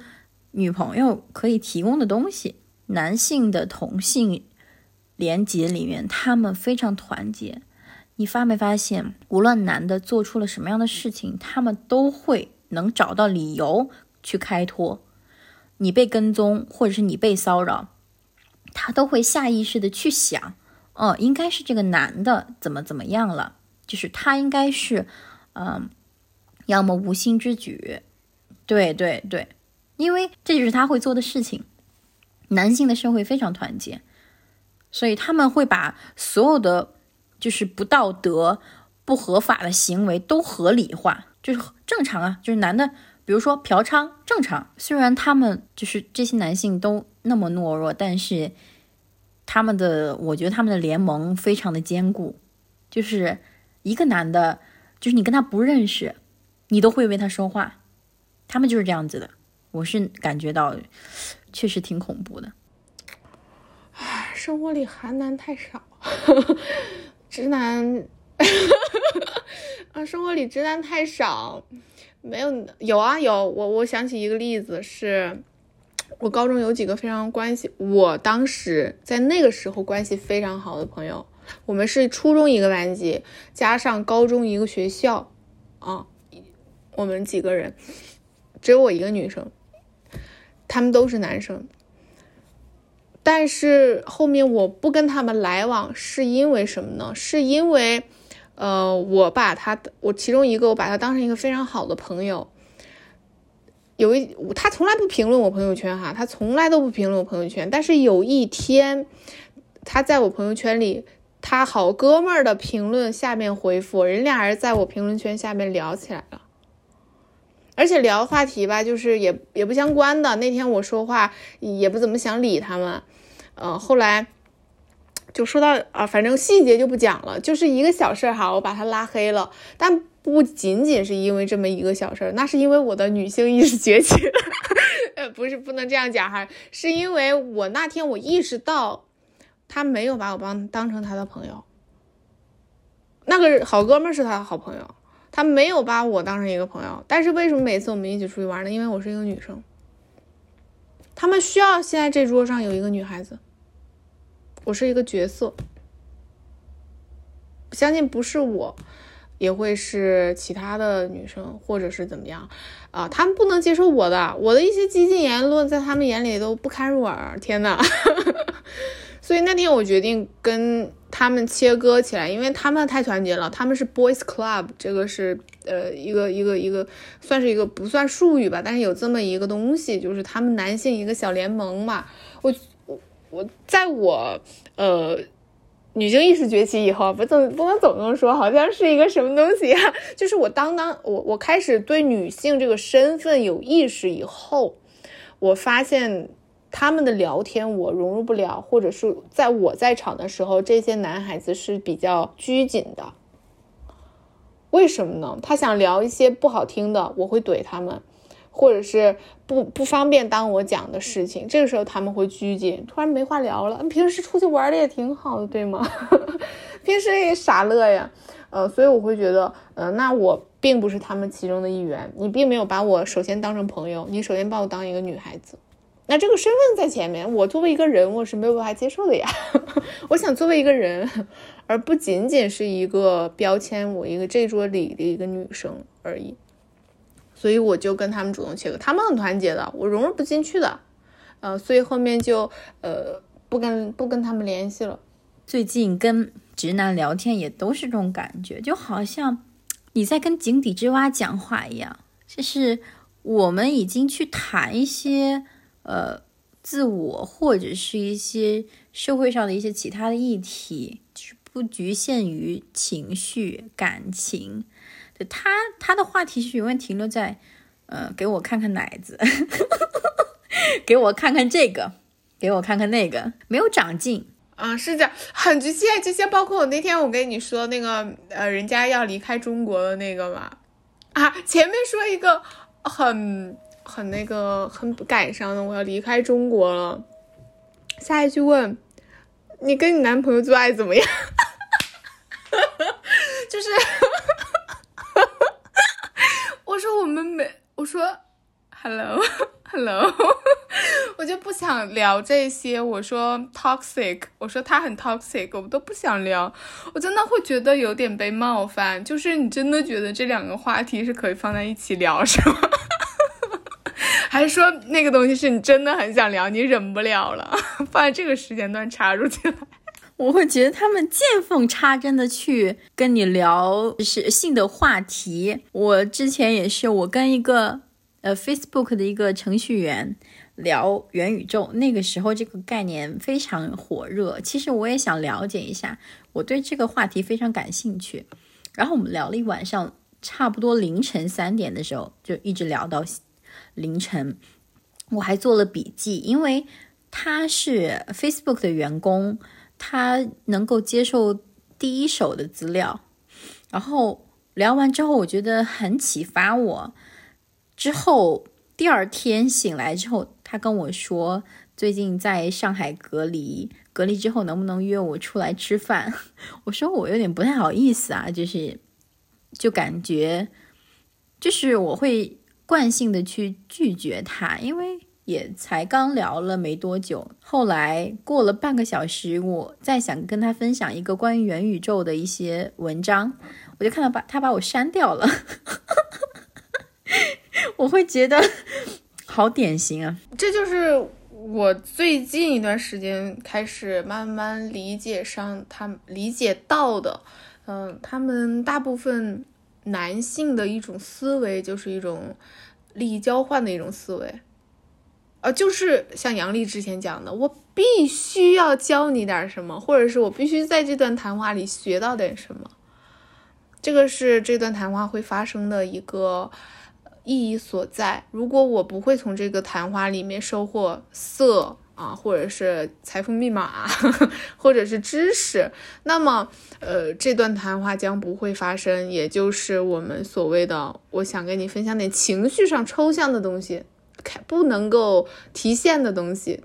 女朋友可以提供的东西。男性的同性连结里面，他们非常团结。你发没发现，无论男的做出了什么样的事情，他们都会能找到理由去开脱。你被跟踪，或者是你被骚扰，他都会下意识的去想，哦，应该是这个男的怎么怎么样了，就是他应该是，嗯，要么无心之举，对对对，因为这就是他会做的事情。男性的社会非常团结，所以他们会把所有的就是不道德、不合法的行为都合理化，就是正常啊，就是男的，比如说嫖娼正常。虽然他们就是这些男性都那么懦弱，但是他们的，我觉得他们的联盟非常的坚固，就是一个男的，就是你跟他不认识，你都会为他说话，他们就是这样子的。我是感觉到，确实挺恐怖的。唉，生活里韩男太少，直男啊，生活里直男太少，没有有啊有，我我想起一个例子，是我高中有几个非常关系，我当时在那个时候关系非常好的朋友，我们是初中一个班级，加上高中一个学校，啊，我们几个人，只有我一个女生。他们都是男生，但是后面我不跟他们来往，是因为什么呢？是因为，呃，我把他，我其中一个，我把他当成一个非常好的朋友。有一，他从来不评论我朋友圈哈，他从来都不评论我朋友圈。但是有一天，他在我朋友圈里，他好哥们儿的评论下面回复，人俩人在我评论圈下面聊起来了。而且聊话题吧，就是也也不相关的。那天我说话也不怎么想理他们，呃，后来就说到啊，反正细节就不讲了，就是一个小事儿哈，我把他拉黑了。但不仅仅是因为这么一个小事儿，那是因为我的女性意识崛起了。呃，不是不能这样讲哈，是因为我那天我意识到他没有把我当当成他的朋友，那个好哥们是他的好朋友。他没有把我当成一个朋友，但是为什么每次我们一起出去玩呢？因为我是一个女生，他们需要现在这桌上有一个女孩子，我是一个角色，相信不是我，也会是其他的女生，或者是怎么样啊？他们不能接受我的，我的一些激进言论在他们眼里都不堪入耳。天呐！所以那天我决定跟。他们切割起来，因为他们太团结了。他们是 boys club，这个是呃一个一个一个，算是一个不算术语吧，但是有这么一个东西，就是他们男性一个小联盟嘛。我我在我呃女性意识崛起以后，不总不能总这么说，好像是一个什么东西啊？就是我当当我我开始对女性这个身份有意识以后，我发现。他们的聊天我融入不了，或者是在我在场的时候，这些男孩子是比较拘谨的。为什么呢？他想聊一些不好听的，我会怼他们，或者是不不方便当我讲的事情，这个时候他们会拘谨，突然没话聊了。平时出去玩的也挺好的，对吗？平时也傻乐呀，呃，所以我会觉得，呃，那我并不是他们其中的一员，你并没有把我首先当成朋友，你首先把我当一个女孩子。那这个身份在前面，我作为一个人，我是没有办法接受的呀。我想作为一个人，而不仅仅是一个标签，我一个这桌里的一个女生而已。所以我就跟他们主动切割，他们很团结的，我融入不进去的，呃，所以后面就呃不跟不跟他们联系了。最近跟直男聊天也都是这种感觉，就好像你在跟井底之蛙讲话一样，就是我们已经去谈一些。呃，自我或者是一些社会上的一些其他的议题，就是不局限于情绪感情。对他，他的话题是永远停留在，呃，给我看看奶子，给我看看这个，给我看看那个，没有长进啊，是这样，很局限。这些包括我那天我跟你说那个，呃，人家要离开中国的那个嘛，啊，前面说一个很。很那个很感伤的，我要离开中国了。下一句问你跟你男朋友做爱怎么样？就是，我说我们没，我说，hello hello，我就不想聊这些。我说 toxic，我说他很 toxic，我都不想聊。我真的会觉得有点被冒犯。就是你真的觉得这两个话题是可以放在一起聊，是吗？还是说那个东西是你真的很想聊，你忍不了了，放在这个时间段插入进来，我会觉得他们见缝插针的去跟你聊是性的话题。我之前也是，我跟一个呃 Facebook 的一个程序员聊元宇宙，那个时候这个概念非常火热。其实我也想了解一下，我对这个话题非常感兴趣。然后我们聊了一晚上，差不多凌晨三点的时候就一直聊到凌晨。我还做了笔记，因为他是 Facebook 的员工，他能够接受第一手的资料。然后聊完之后，我觉得很启发我。之后第二天醒来之后，他跟我说最近在上海隔离，隔离之后能不能约我出来吃饭？我说我有点不太好意思啊，就是就感觉就是我会惯性的去拒绝他，因为也才刚聊了没多久。后来过了半个小时，我再想跟他分享一个关于元宇宙的一些文章，我就看到把他把我删掉了。我会觉得好典型啊！这就是我最近一段时间开始慢慢理解上他理解到的，嗯，他们大部分男性的一种思维就是一种利益交换的一种思维，呃，就是像杨丽之前讲的，我必须要教你点什么，或者是我必须在这段谈话里学到点什么，这个是这段谈话会发生的一个。意义所在。如果我不会从这个谈话里面收获色啊，或者是财富密码，或者是知识，那么呃，这段谈话将不会发生。也就是我们所谓的，我想跟你分享点情绪上抽象的东西，不能够提现的东西，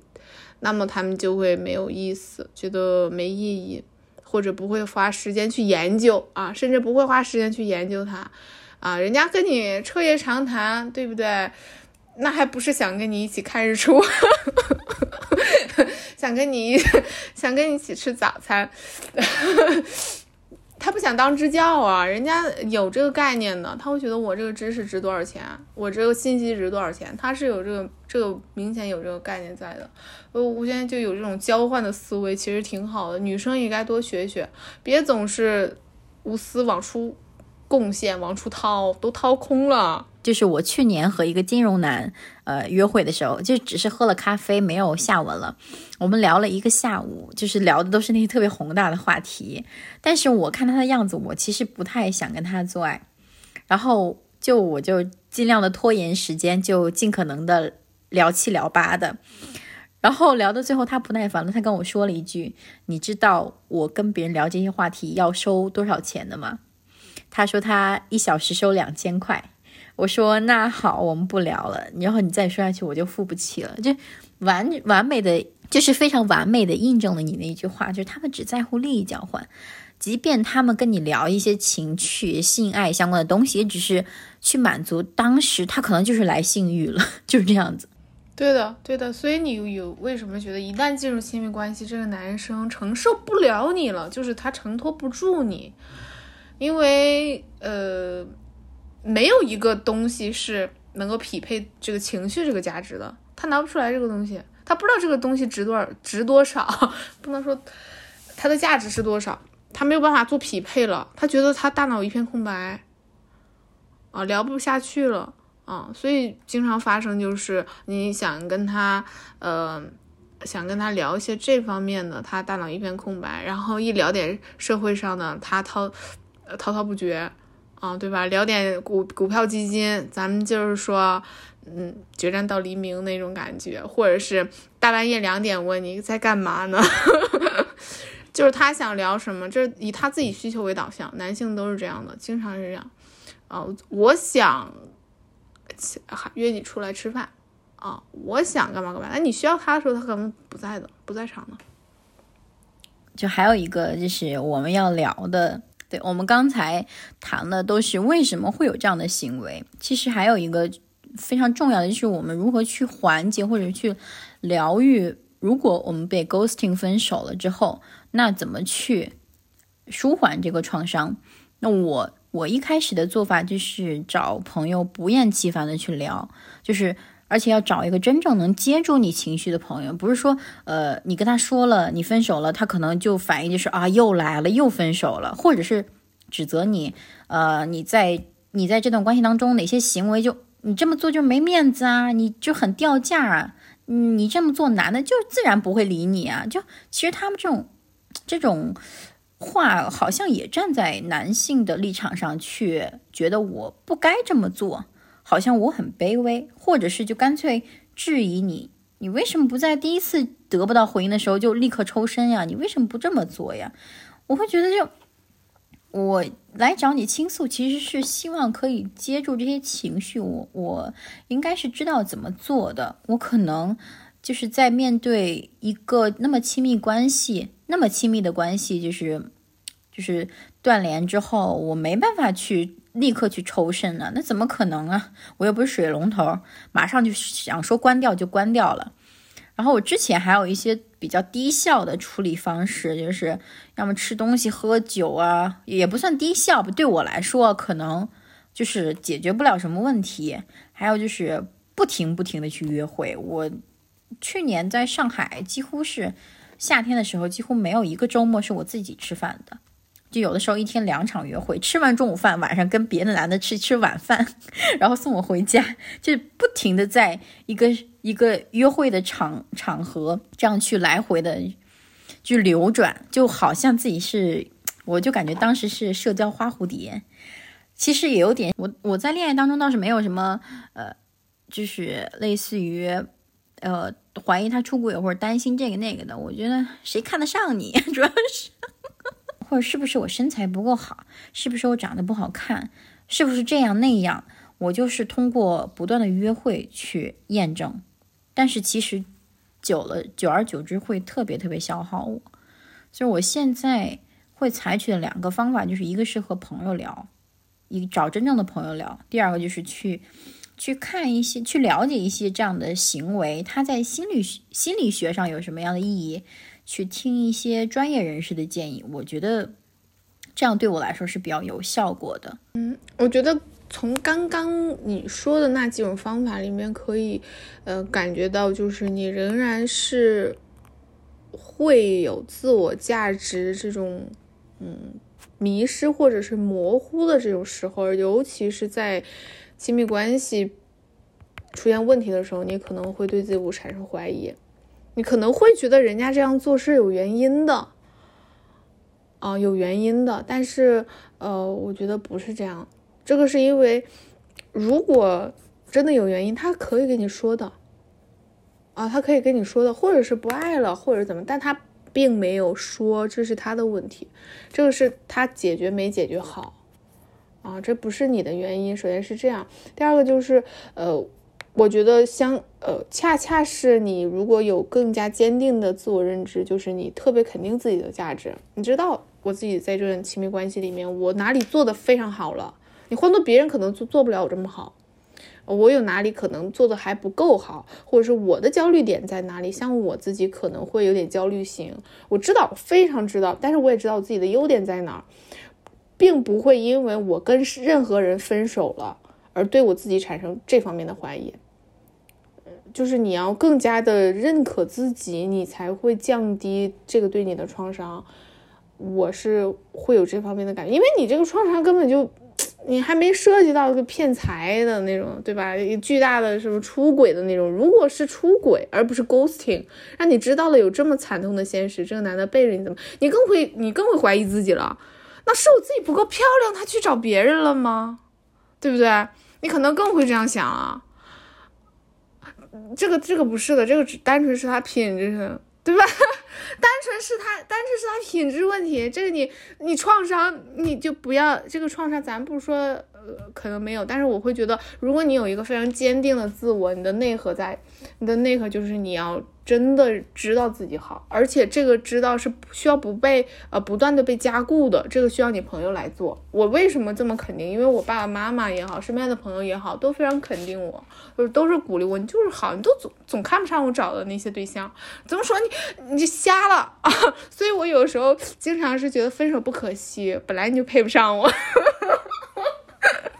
那么他们就会没有意思，觉得没意义，或者不会花时间去研究啊，甚至不会花时间去研究它。啊，人家跟你彻夜长谈，对不对？那还不是想跟你一起看日出，想跟你 想跟你一起吃早餐。他不想当支教啊，人家有这个概念的，他会觉得我这个知识值多少钱，我这个信息值多少钱，他是有这个这个明显有这个概念在的。呃，我现在就有这种交换的思维，其实挺好的，女生也该多学学，别总是无私往出。贡献往出掏，都掏空了。就是我去年和一个金融男，呃，约会的时候，就只是喝了咖啡，没有下文了。我们聊了一个下午，就是聊的都是那些特别宏大的话题。但是我看他的样子，我其实不太想跟他做爱。然后就我就尽量的拖延时间，就尽可能的聊七聊八的。然后聊到最后，他不耐烦了，他跟我说了一句：“你知道我跟别人聊这些话题要收多少钱的吗？”他说他一小时收两千块，我说那好，我们不聊了。然后你再说下去，我就付不起了。就完完美的，就是非常完美的印证了你那一句话，就是他们只在乎利益交换，即便他们跟你聊一些情趣、性爱相关的东西，也只是去满足当时他可能就是来性欲了，就是这样子。对的，对的。所以你有为什么觉得一旦进入亲密关系，这个男生承受不了你了，就是他承托不住你。因为呃，没有一个东西是能够匹配这个情绪这个价值的，他拿不出来这个东西，他不知道这个东西值多少，值多少，不能说它的价值是多少，他没有办法做匹配了，他觉得他大脑一片空白，啊，聊不下去了啊，所以经常发生就是你想跟他呃，想跟他聊一些这方面的，他大脑一片空白，然后一聊点社会上的，他滔。滔滔不绝，啊，对吧？聊点股股票基金，咱们就是说，嗯，决战到黎明那种感觉，或者是大半夜两点问你在干嘛呢？就是他想聊什么，就是以他自己需求为导向，男性都是这样的，经常是这样。啊，我想约你出来吃饭，啊，我想干嘛干嘛。那你需要他的时候，他可能不在的，不在场的。就还有一个就是我们要聊的。对我们刚才谈的都是为什么会有这样的行为，其实还有一个非常重要的就是我们如何去缓解或者去疗愈。如果我们被 ghosting 分手了之后，那怎么去舒缓这个创伤？那我我一开始的做法就是找朋友不厌其烦的去聊，就是而且要找一个真正能接住你情绪的朋友，不是说呃你跟他说了你分手了，他可能就反应就是啊又来了又分手了，或者是。指责你，呃，你在你在这段关系当中哪些行为就你这么做就没面子啊，你就很掉价啊，你这么做，男的就自然不会理你啊。就其实他们这种这种话，好像也站在男性的立场上去觉得我不该这么做，好像我很卑微，或者是就干脆质疑你，你为什么不在第一次得不到回应的时候就立刻抽身呀？你为什么不这么做呀？我会觉得就。我来找你倾诉，其实是希望可以接住这些情绪。我我应该是知道怎么做的。我可能就是在面对一个那么亲密关系、那么亲密的关系，就是就是断联之后，我没办法去立刻去抽身呢。那怎么可能啊？我又不是水龙头，马上就想说关掉就关掉了。然后我之前还有一些比较低效的处理方式，就是要么吃东西、喝酒啊，也不算低效吧。对我来说，可能就是解决不了什么问题。还有就是不停不停的去约会。我去年在上海，几乎是夏天的时候，几乎没有一个周末是我自己吃饭的。就有的时候一天两场约会，吃完中午饭，晚上跟别的男的吃吃晚饭，然后送我回家，就不停的在一个一个约会的场场合这样去来回的去流转，就好像自己是，我就感觉当时是社交花蝴蝶，其实也有点，我我在恋爱当中倒是没有什么，呃，就是类似于，呃，怀疑他出轨或者担心这个那个的，我觉得谁看得上你，主要是。或者是不是我身材不够好？是不是我长得不好看？是不是这样那样？我就是通过不断的约会去验证，但是其实久了，久而久之会特别特别消耗我。所以我现在会采取的两个方法，就是一个是和朋友聊，一找真正的朋友聊；第二个就是去去看一些，去了解一些这样的行为，它在心理心理学上有什么样的意义。去听一些专业人士的建议，我觉得这样对我来说是比较有效果的。嗯，我觉得从刚刚你说的那几种方法里面，可以呃感觉到，就是你仍然是会有自我价值这种嗯迷失或者是模糊的这种时候，尤其是在亲密关系出现问题的时候，你可能会对自己产生怀疑。你可能会觉得人家这样做是有原因的，啊，有原因的。但是，呃，我觉得不是这样。这个是因为，如果真的有原因，他可以跟你说的，啊，他可以跟你说的，或者是不爱了，或者怎么，但他并没有说这是他的问题，这个是他解决没解决好，啊，这不是你的原因。首先是这样，第二个就是，呃。我觉得相呃，恰恰是你如果有更加坚定的自我认知，就是你特别肯定自己的价值。你知道我自己在这段亲密关系里面，我哪里做的非常好了？你换做别人可能做做不了我这么好。我有哪里可能做的还不够好，或者是我的焦虑点在哪里？像我自己可能会有点焦虑型，我知道，非常知道，但是我也知道我自己的优点在哪儿，并不会因为我跟任何人分手了。而对我自己产生这方面的怀疑，就是你要更加的认可自己，你才会降低这个对你的创伤。我是会有这方面的感觉，因为你这个创伤根本就，你还没涉及到一个骗财的那种，对吧？巨大的什么出轨的那种，如果是出轨而不是 ghosting，让你知道了有这么惨痛的现实，这个男的背着你怎么，你更会你更会怀疑自己了。那是我自己不够漂亮，他去找别人了吗？对不对？你可能更会这样想啊，这个这个不是的，这个只单纯是他品质，对吧？单纯是他，单纯是他品质问题。这个你你创伤，你就不要这个创伤，咱不说呃可能没有，但是我会觉得，如果你有一个非常坚定的自我，你的内核在，你的内核就是你要。真的知道自己好，而且这个知道是需要不被呃不断的被加固的，这个需要你朋友来做。我为什么这么肯定？因为我爸爸妈妈也好，身边的朋友也好，都非常肯定我，就是都是鼓励我，你就是好，你都总总看不上我找的那些对象，怎么说你你就瞎了啊？所以我有时候经常是觉得分手不可惜，本来你就配不上我。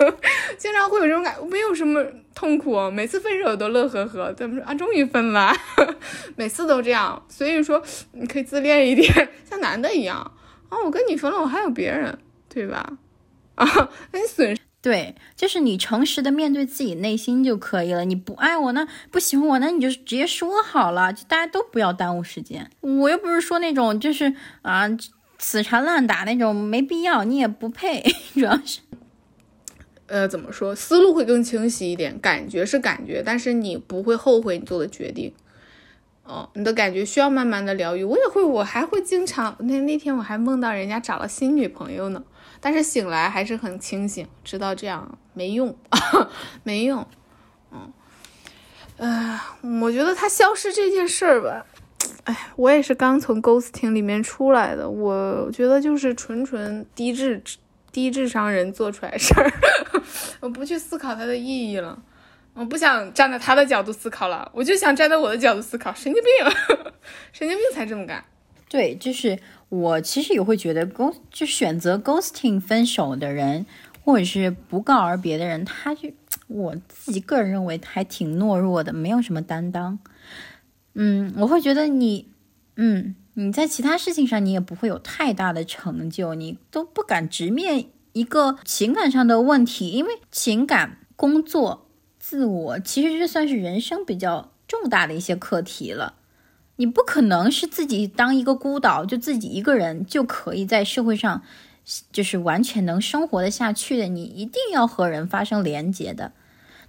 经常会有这种感，没有什么痛苦，每次分手都乐呵呵。怎么说啊？终于分了，每次都这样。所以说，你可以自恋一点，像男的一样啊。我跟你分了，我还有别人，对吧？啊，那你损失。对，就是你诚实的面对自己内心就可以了。你不爱我，那不喜欢我，那你就直接说好了，就大家都不要耽误时间。我又不是说那种就是啊死缠烂打那种，没必要，你也不配，主要是。呃，怎么说？思路会更清晰一点，感觉是感觉，但是你不会后悔你做的决定。哦，你的感觉需要慢慢的疗愈。我也会，我还会经常那那天我还梦到人家找了新女朋友呢，但是醒来还是很清醒，知道这样没用，没用。嗯，呃，我觉得他消失这件事儿吧，哎，我也是刚从 ghosting 里面出来的，我觉得就是纯纯低智。低智商人做出来事儿，我不去思考它的意义了，我不想站在他的角度思考了，我就想站在我的角度思考。神经病，神经病才这么干。对，就是我其实也会觉得，g 就选择 ghosting 分手的人，或者是不告而别的人，他就我自己个人认为还挺懦弱的，没有什么担当。嗯，我会觉得你，嗯。你在其他事情上，你也不会有太大的成就，你都不敢直面一个情感上的问题，因为情感、工作、自我，其实这算是人生比较重大的一些课题了。你不可能是自己当一个孤岛，就自己一个人就可以在社会上，就是完全能生活的下去的。你一定要和人发生连接的。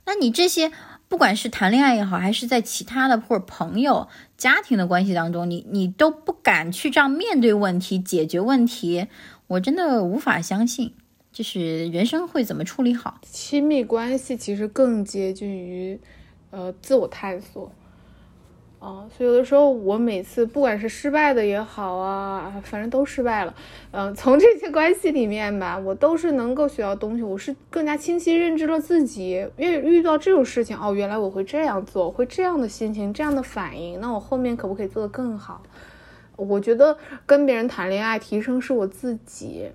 那你这些。不管是谈恋爱也好，还是在其他的或者朋友、家庭的关系当中，你你都不敢去这样面对问题、解决问题，我真的无法相信，就是人生会怎么处理好？亲密关系其实更接近于，呃，自我探索。哦，所以有的时候我每次不管是失败的也好啊，反正都失败了。嗯，从这些关系里面吧，我都是能够学到东西。我是更加清晰认知了自己，越遇到这种事情，哦，原来我会这样做，会这样的心情，这样的反应。那我后面可不可以做得更好？我觉得跟别人谈恋爱，提升是我自己。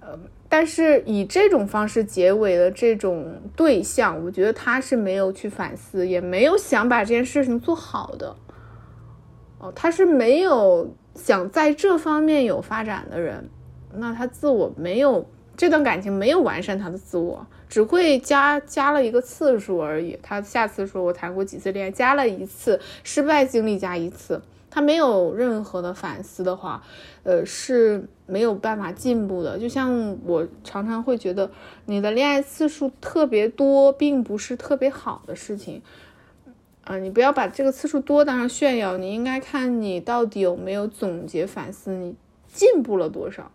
呃。但是以这种方式结尾的这种对象，我觉得他是没有去反思，也没有想把这件事情做好的。哦，他是没有想在这方面有发展的人，那他自我没有这段感情没有完善他的自我，只会加加了一个次数而已。他下次说我谈过几次恋爱，加了一次失败经历加一次。他没有任何的反思的话，呃，是没有办法进步的。就像我常常会觉得，你的恋爱次数特别多，并不是特别好的事情。啊，你不要把这个次数多当成炫耀，你应该看你到底有没有总结反思，你进步了多少，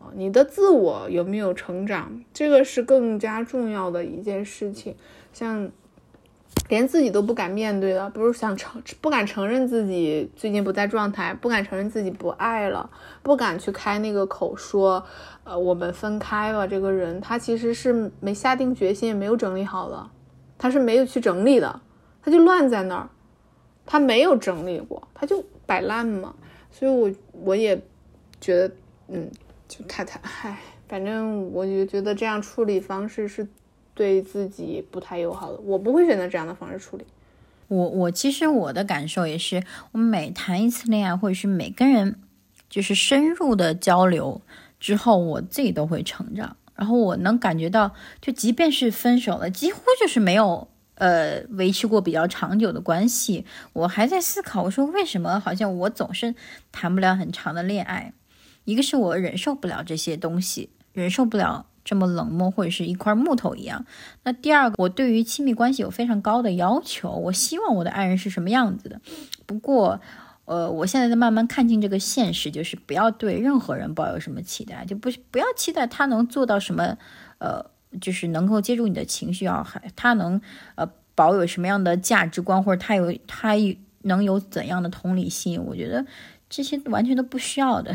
啊，你的自我有没有成长，这个是更加重要的一件事情。像。连自己都不敢面对了，不是想承不敢承认自己最近不在状态，不敢承认自己不爱了，不敢去开那个口说，呃，我们分开了。这个人他其实是没下定决心，也没有整理好的，他是没有去整理的，他就乱在那儿，他没有整理过，他就摆烂嘛。所以，我我也觉得，嗯，就太太，唉，反正我就觉得这样处理方式是。对自己不太友好的，我不会选择这样的方式处理。我我其实我的感受也是，我每谈一次恋爱，或者是每跟人就是深入的交流之后，我自己都会成长。然后我能感觉到，就即便是分手了，几乎就是没有呃维持过比较长久的关系，我还在思考，我说为什么好像我总是谈不了很长的恋爱？一个是我忍受不了这些东西，忍受不了。这么冷漠或者是一块木头一样。那第二个，我对于亲密关系有非常高的要求，我希望我的爱人是什么样子的。不过，呃，我现在在慢慢看清这个现实，就是不要对任何人抱有什么期待，就不不要期待他能做到什么，呃，就是能够接住你的情绪啊，还他能呃保有什么样的价值观，或者他有他能有怎样的同理心，我觉得这些完全都不需要的。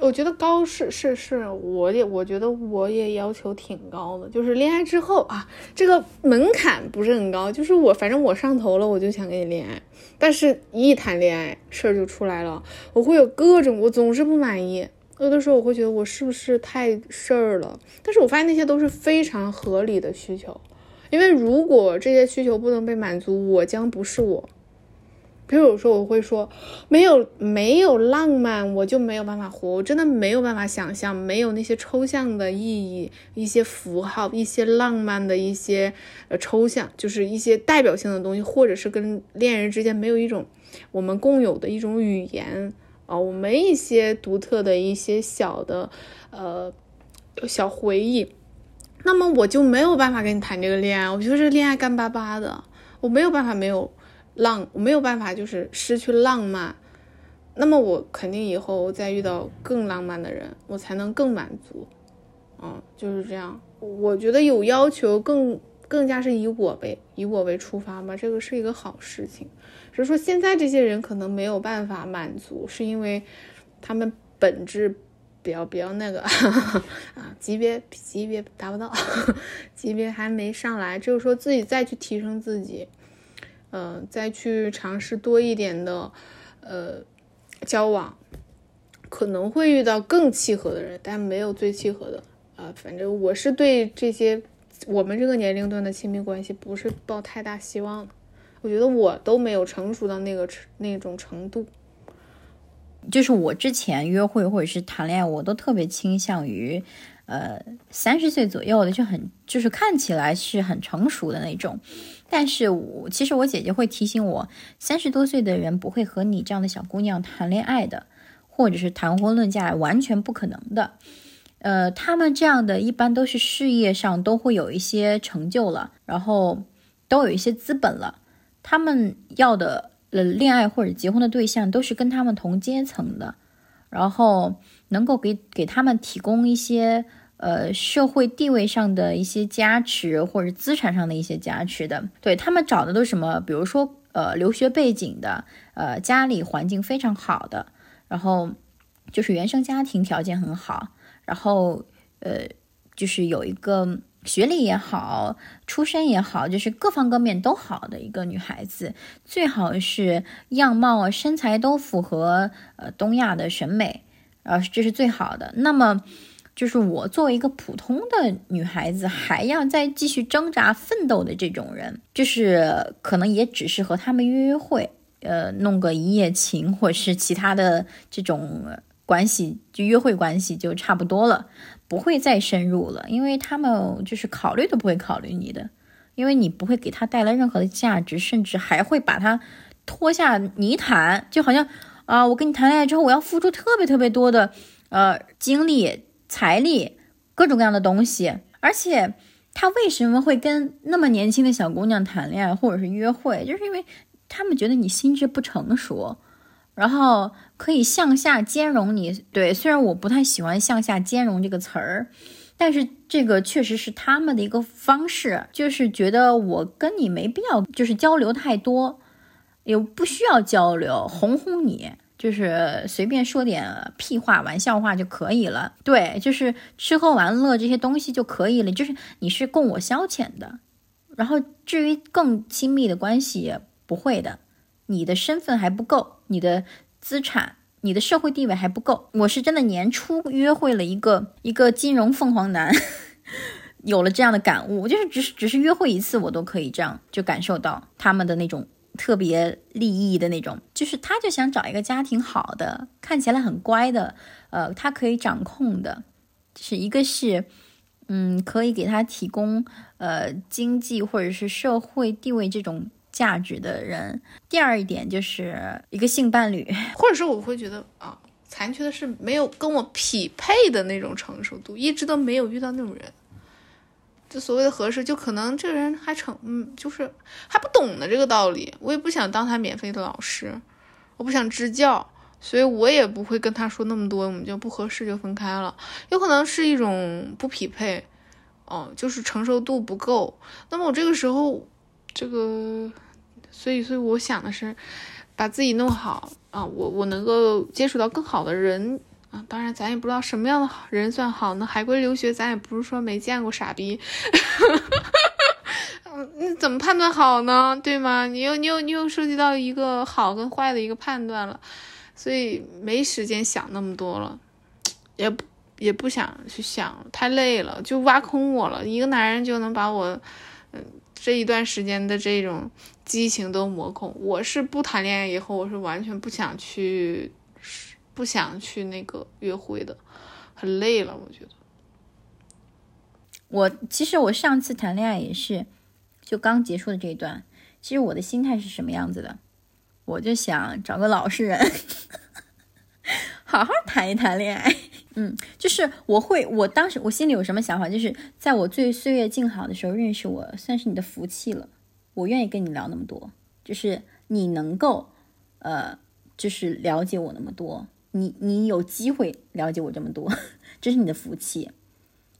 我觉得高是是是，我也我觉得我也要求挺高的，就是恋爱之后啊，这个门槛不是很高，就是我反正我上头了，我就想跟你恋爱，但是一谈恋爱事儿就出来了，我会有各种，我总是不满意，有的时候我会觉得我是不是太事儿了，但是我发现那些都是非常合理的需求，因为如果这些需求不能被满足，我将不是我。比如说，我会说，没有没有浪漫，我就没有办法活。我真的没有办法想象，没有那些抽象的意义、一些符号、一些浪漫的一些呃抽象，就是一些代表性的东西，或者是跟恋人之间没有一种我们共有的一种语言啊，我们一些独特的一些小的呃小回忆。那么我就没有办法跟你谈这个恋爱，我觉得这恋爱干巴巴的，我没有办法没有浪，我没有办法就是失去浪漫。那么我肯定以后再遇到更浪漫的人，我才能更满足。嗯，就是这样。我觉得有要求更更加是以我为以我为出发嘛，这个是一个好事情。只是说现在这些人可能没有办法满足，是因为他们本质。比较比较那个 啊，级别级别达不到，级别还没上来，就是说自己再去提升自己，嗯，再去尝试多一点的呃交往，可能会遇到更契合的人，但没有最契合的啊。反正我是对这些我们这个年龄段的亲密关系不是抱太大希望的，我觉得我都没有成熟到那个那种程度。就是我之前约会或者是谈恋爱，我都特别倾向于，呃，三十岁左右的，就很就是看起来是很成熟的那种。但是我其实我姐姐会提醒我，三十多岁的人不会和你这样的小姑娘谈恋爱的，或者是谈婚论嫁，完全不可能的。呃，他们这样的一般都是事业上都会有一些成就了，然后都有一些资本了，他们要的。呃，恋爱或者结婚的对象都是跟他们同阶层的，然后能够给给他们提供一些呃社会地位上的一些加持，或者资产上的一些加持的。对他们找的都是什么？比如说呃留学背景的，呃家里环境非常好的，然后就是原生家庭条件很好，然后呃就是有一个。学历也好，出身也好，就是各方各面都好的一个女孩子，最好是样貌啊、身材都符合呃东亚的审美，呃，这是最好的。那么，就是我作为一个普通的女孩子，还要再继续挣扎奋斗的这种人，就是可能也只是和他们约约会，呃，弄个一夜情，或者是其他的这种关系，就约会关系就差不多了。不会再深入了，因为他们就是考虑都不会考虑你的，因为你不会给他带来任何的价值，甚至还会把他拖下泥潭，就好像啊，我跟你谈恋爱之后，我要付出特别特别多的呃精力、财力，各种各样的东西，而且他为什么会跟那么年轻的小姑娘谈恋爱或者是约会，就是因为他们觉得你心智不成熟。然后可以向下兼容你，对，虽然我不太喜欢“向下兼容”这个词儿，但是这个确实是他们的一个方式，就是觉得我跟你没必要，就是交流太多，也不需要交流，哄哄你，就是随便说点屁话、玩笑话就可以了。对，就是吃喝玩乐这些东西就可以了，就是你是供我消遣的。然后至于更亲密的关系，不会的。你的身份还不够，你的资产、你的社会地位还不够。我是真的年初约会了一个一个金融凤凰男，有了这样的感悟，就是只是只是约会一次，我都可以这样就感受到他们的那种特别利益的那种，就是他就想找一个家庭好的，看起来很乖的，呃，他可以掌控的，是一个是，嗯，可以给他提供呃经济或者是社会地位这种。价值的人。第二一点就是一个性伴侣，或者说我会觉得啊，残缺的是没有跟我匹配的那种成熟度，一直都没有遇到那种人。就所谓的合适，就可能这个人还成，嗯，就是还不懂的这个道理。我也不想当他免费的老师，我不想支教，所以我也不会跟他说那么多，我们就不合适就分开了。有可能是一种不匹配，哦，就是成熟度不够。那么我这个时候，这个。所以，所以我想的是，把自己弄好啊，我我能够接触到更好的人啊。当然，咱也不知道什么样的人算好呢。海归留学，咱也不是说没见过傻逼，嗯，你怎么判断好呢？对吗？你又你又你又涉及到一个好跟坏的一个判断了，所以没时间想那么多了，也不也不想去想，太累了，就挖空我了。一个男人就能把我，嗯。这一段时间的这种激情都磨空。我是不谈恋爱以后，我是完全不想去，不想去那个约会的，很累了，我觉得。我其实我上次谈恋爱也是，就刚结束的这一段。其实我的心态是什么样子的？我就想找个老实人，好好谈一谈恋爱。嗯，就是我会，我当时我心里有什么想法？就是在我最岁月静好的时候认识我，算是你的福气了。我愿意跟你聊那么多，就是你能够，呃，就是了解我那么多，你你有机会了解我这么多，这是你的福气。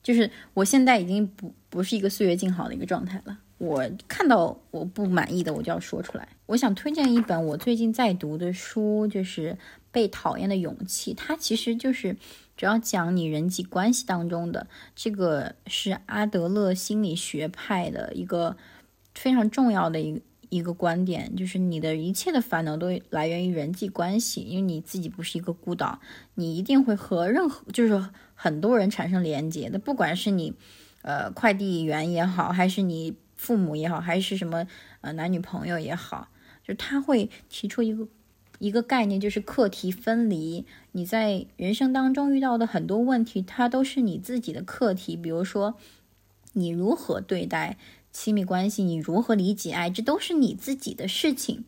就是我现在已经不不是一个岁月静好的一个状态了。我看到我不满意的，我就要说出来。我想推荐一本我最近在读的书，就是《被讨厌的勇气》。它其实就是主要讲你人际关系当中的这个，是阿德勒心理学派的一个非常重要的一个一个观点，就是你的一切的烦恼都来源于人际关系，因为你自己不是一个孤岛，你一定会和任何就是很多人产生连接的，不管是你呃快递员也好，还是你。父母也好，还是什么呃男女朋友也好，就他会提出一个一个概念，就是课题分离。你在人生当中遇到的很多问题，它都是你自己的课题。比如说，你如何对待亲密关系，你如何理解爱，这都是你自己的事情。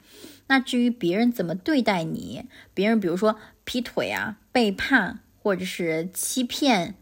那至于别人怎么对待你，别人比如说劈腿啊、背叛或者是欺骗。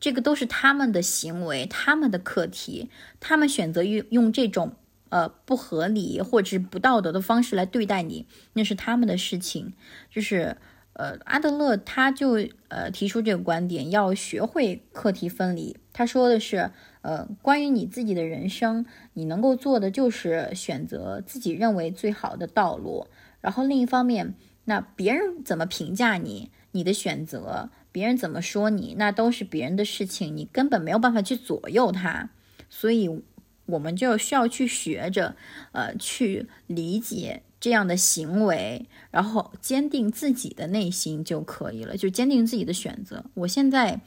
这个都是他们的行为，他们的课题，他们选择用用这种呃不合理或者是不道德的方式来对待你，那是他们的事情。就是呃，阿德勒他就呃提出这个观点，要学会课题分离。他说的是，呃，关于你自己的人生，你能够做的就是选择自己认为最好的道路。然后另一方面，那别人怎么评价你，你的选择。别人怎么说你，那都是别人的事情，你根本没有办法去左右他。所以，我们就需要去学着，呃，去理解这样的行为，然后坚定自己的内心就可以了，就坚定自己的选择。我现在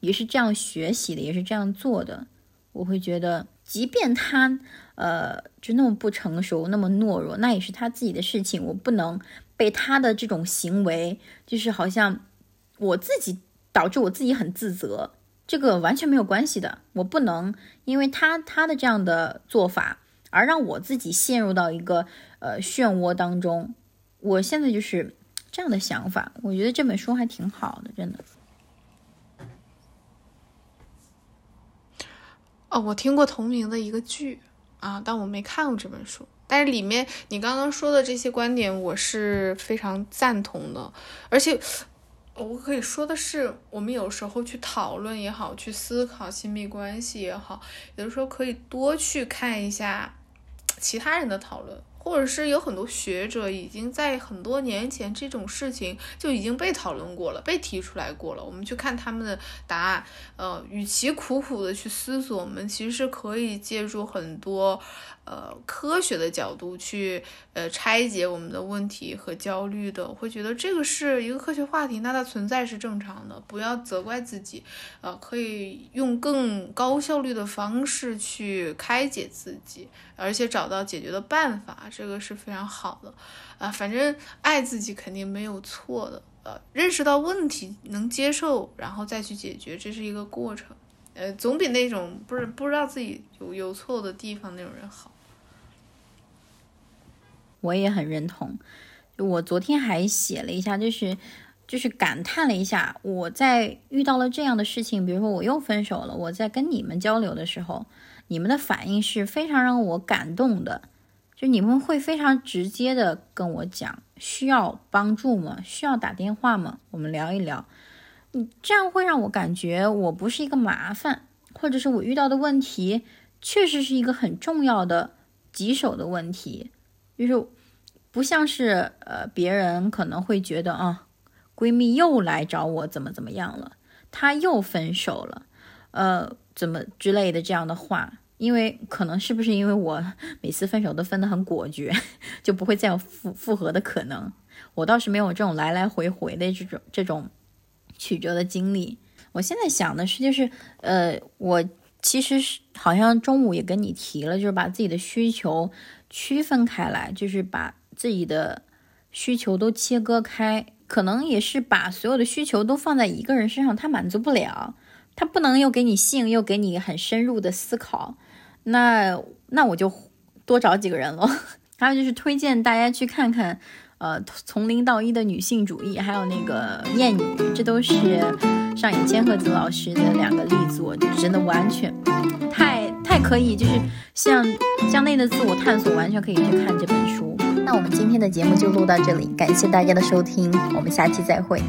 也是这样学习的，也是这样做的。我会觉得，即便他，呃，就那么不成熟，那么懦弱，那也是他自己的事情。我不能被他的这种行为，就是好像。我自己导致我自己很自责，这个完全没有关系的。我不能因为他他的这样的做法而让我自己陷入到一个呃漩涡当中。我现在就是这样的想法。我觉得这本书还挺好的，真的。哦，我听过同名的一个剧啊，但我没看过这本书。但是里面你刚刚说的这些观点，我是非常赞同的，而且。我可以说的是，我们有时候去讨论也好，去思考亲密关系也好，有的时候可以多去看一下其他人的讨论。或者是有很多学者已经在很多年前这种事情就已经被讨论过了，被提出来过了。我们去看他们的答案，呃，与其苦苦的去思索，我们其实可以借助很多呃科学的角度去呃拆解我们的问题和焦虑的。我会觉得这个是一个科学话题，那它存在是正常的，不要责怪自己，呃，可以用更高效率的方式去开解自己，而且找到解决的办法。这个是非常好的，啊，反正爱自己肯定没有错的，呃，认识到问题能接受，然后再去解决，这是一个过程，呃，总比那种不是不知道自己有有错的地方那种人好。我也很认同，我昨天还写了一下，就是就是感叹了一下，我在遇到了这样的事情，比如说我又分手了，我在跟你们交流的时候，你们的反应是非常让我感动的。就你们会非常直接的跟我讲，需要帮助吗？需要打电话吗？我们聊一聊。你这样会让我感觉我不是一个麻烦，或者是我遇到的问题确实是一个很重要的棘手的问题，就是不像是呃别人可能会觉得啊，闺蜜又来找我怎么怎么样了，她又分手了，呃怎么之类的这样的话。因为可能是不是因为我每次分手都分得很果决，就不会再有复复合的可能。我倒是没有这种来来回回的这种这种曲折的经历。我现在想的是，就是呃，我其实是好像中午也跟你提了，就是把自己的需求区分开来，就是把自己的需求都切割开。可能也是把所有的需求都放在一个人身上，他满足不了，他不能又给你性，又给你很深入的思考。那那我就多找几个人了。还有就是推荐大家去看看，呃，从零到一的女性主义，还有那个厌女，这都是上野千鹤子老师的两个力作，就真的完全太太可以，就是像向内的自我探索，完全可以去看这本书。那我们今天的节目就录到这里，感谢大家的收听，我们下期再会。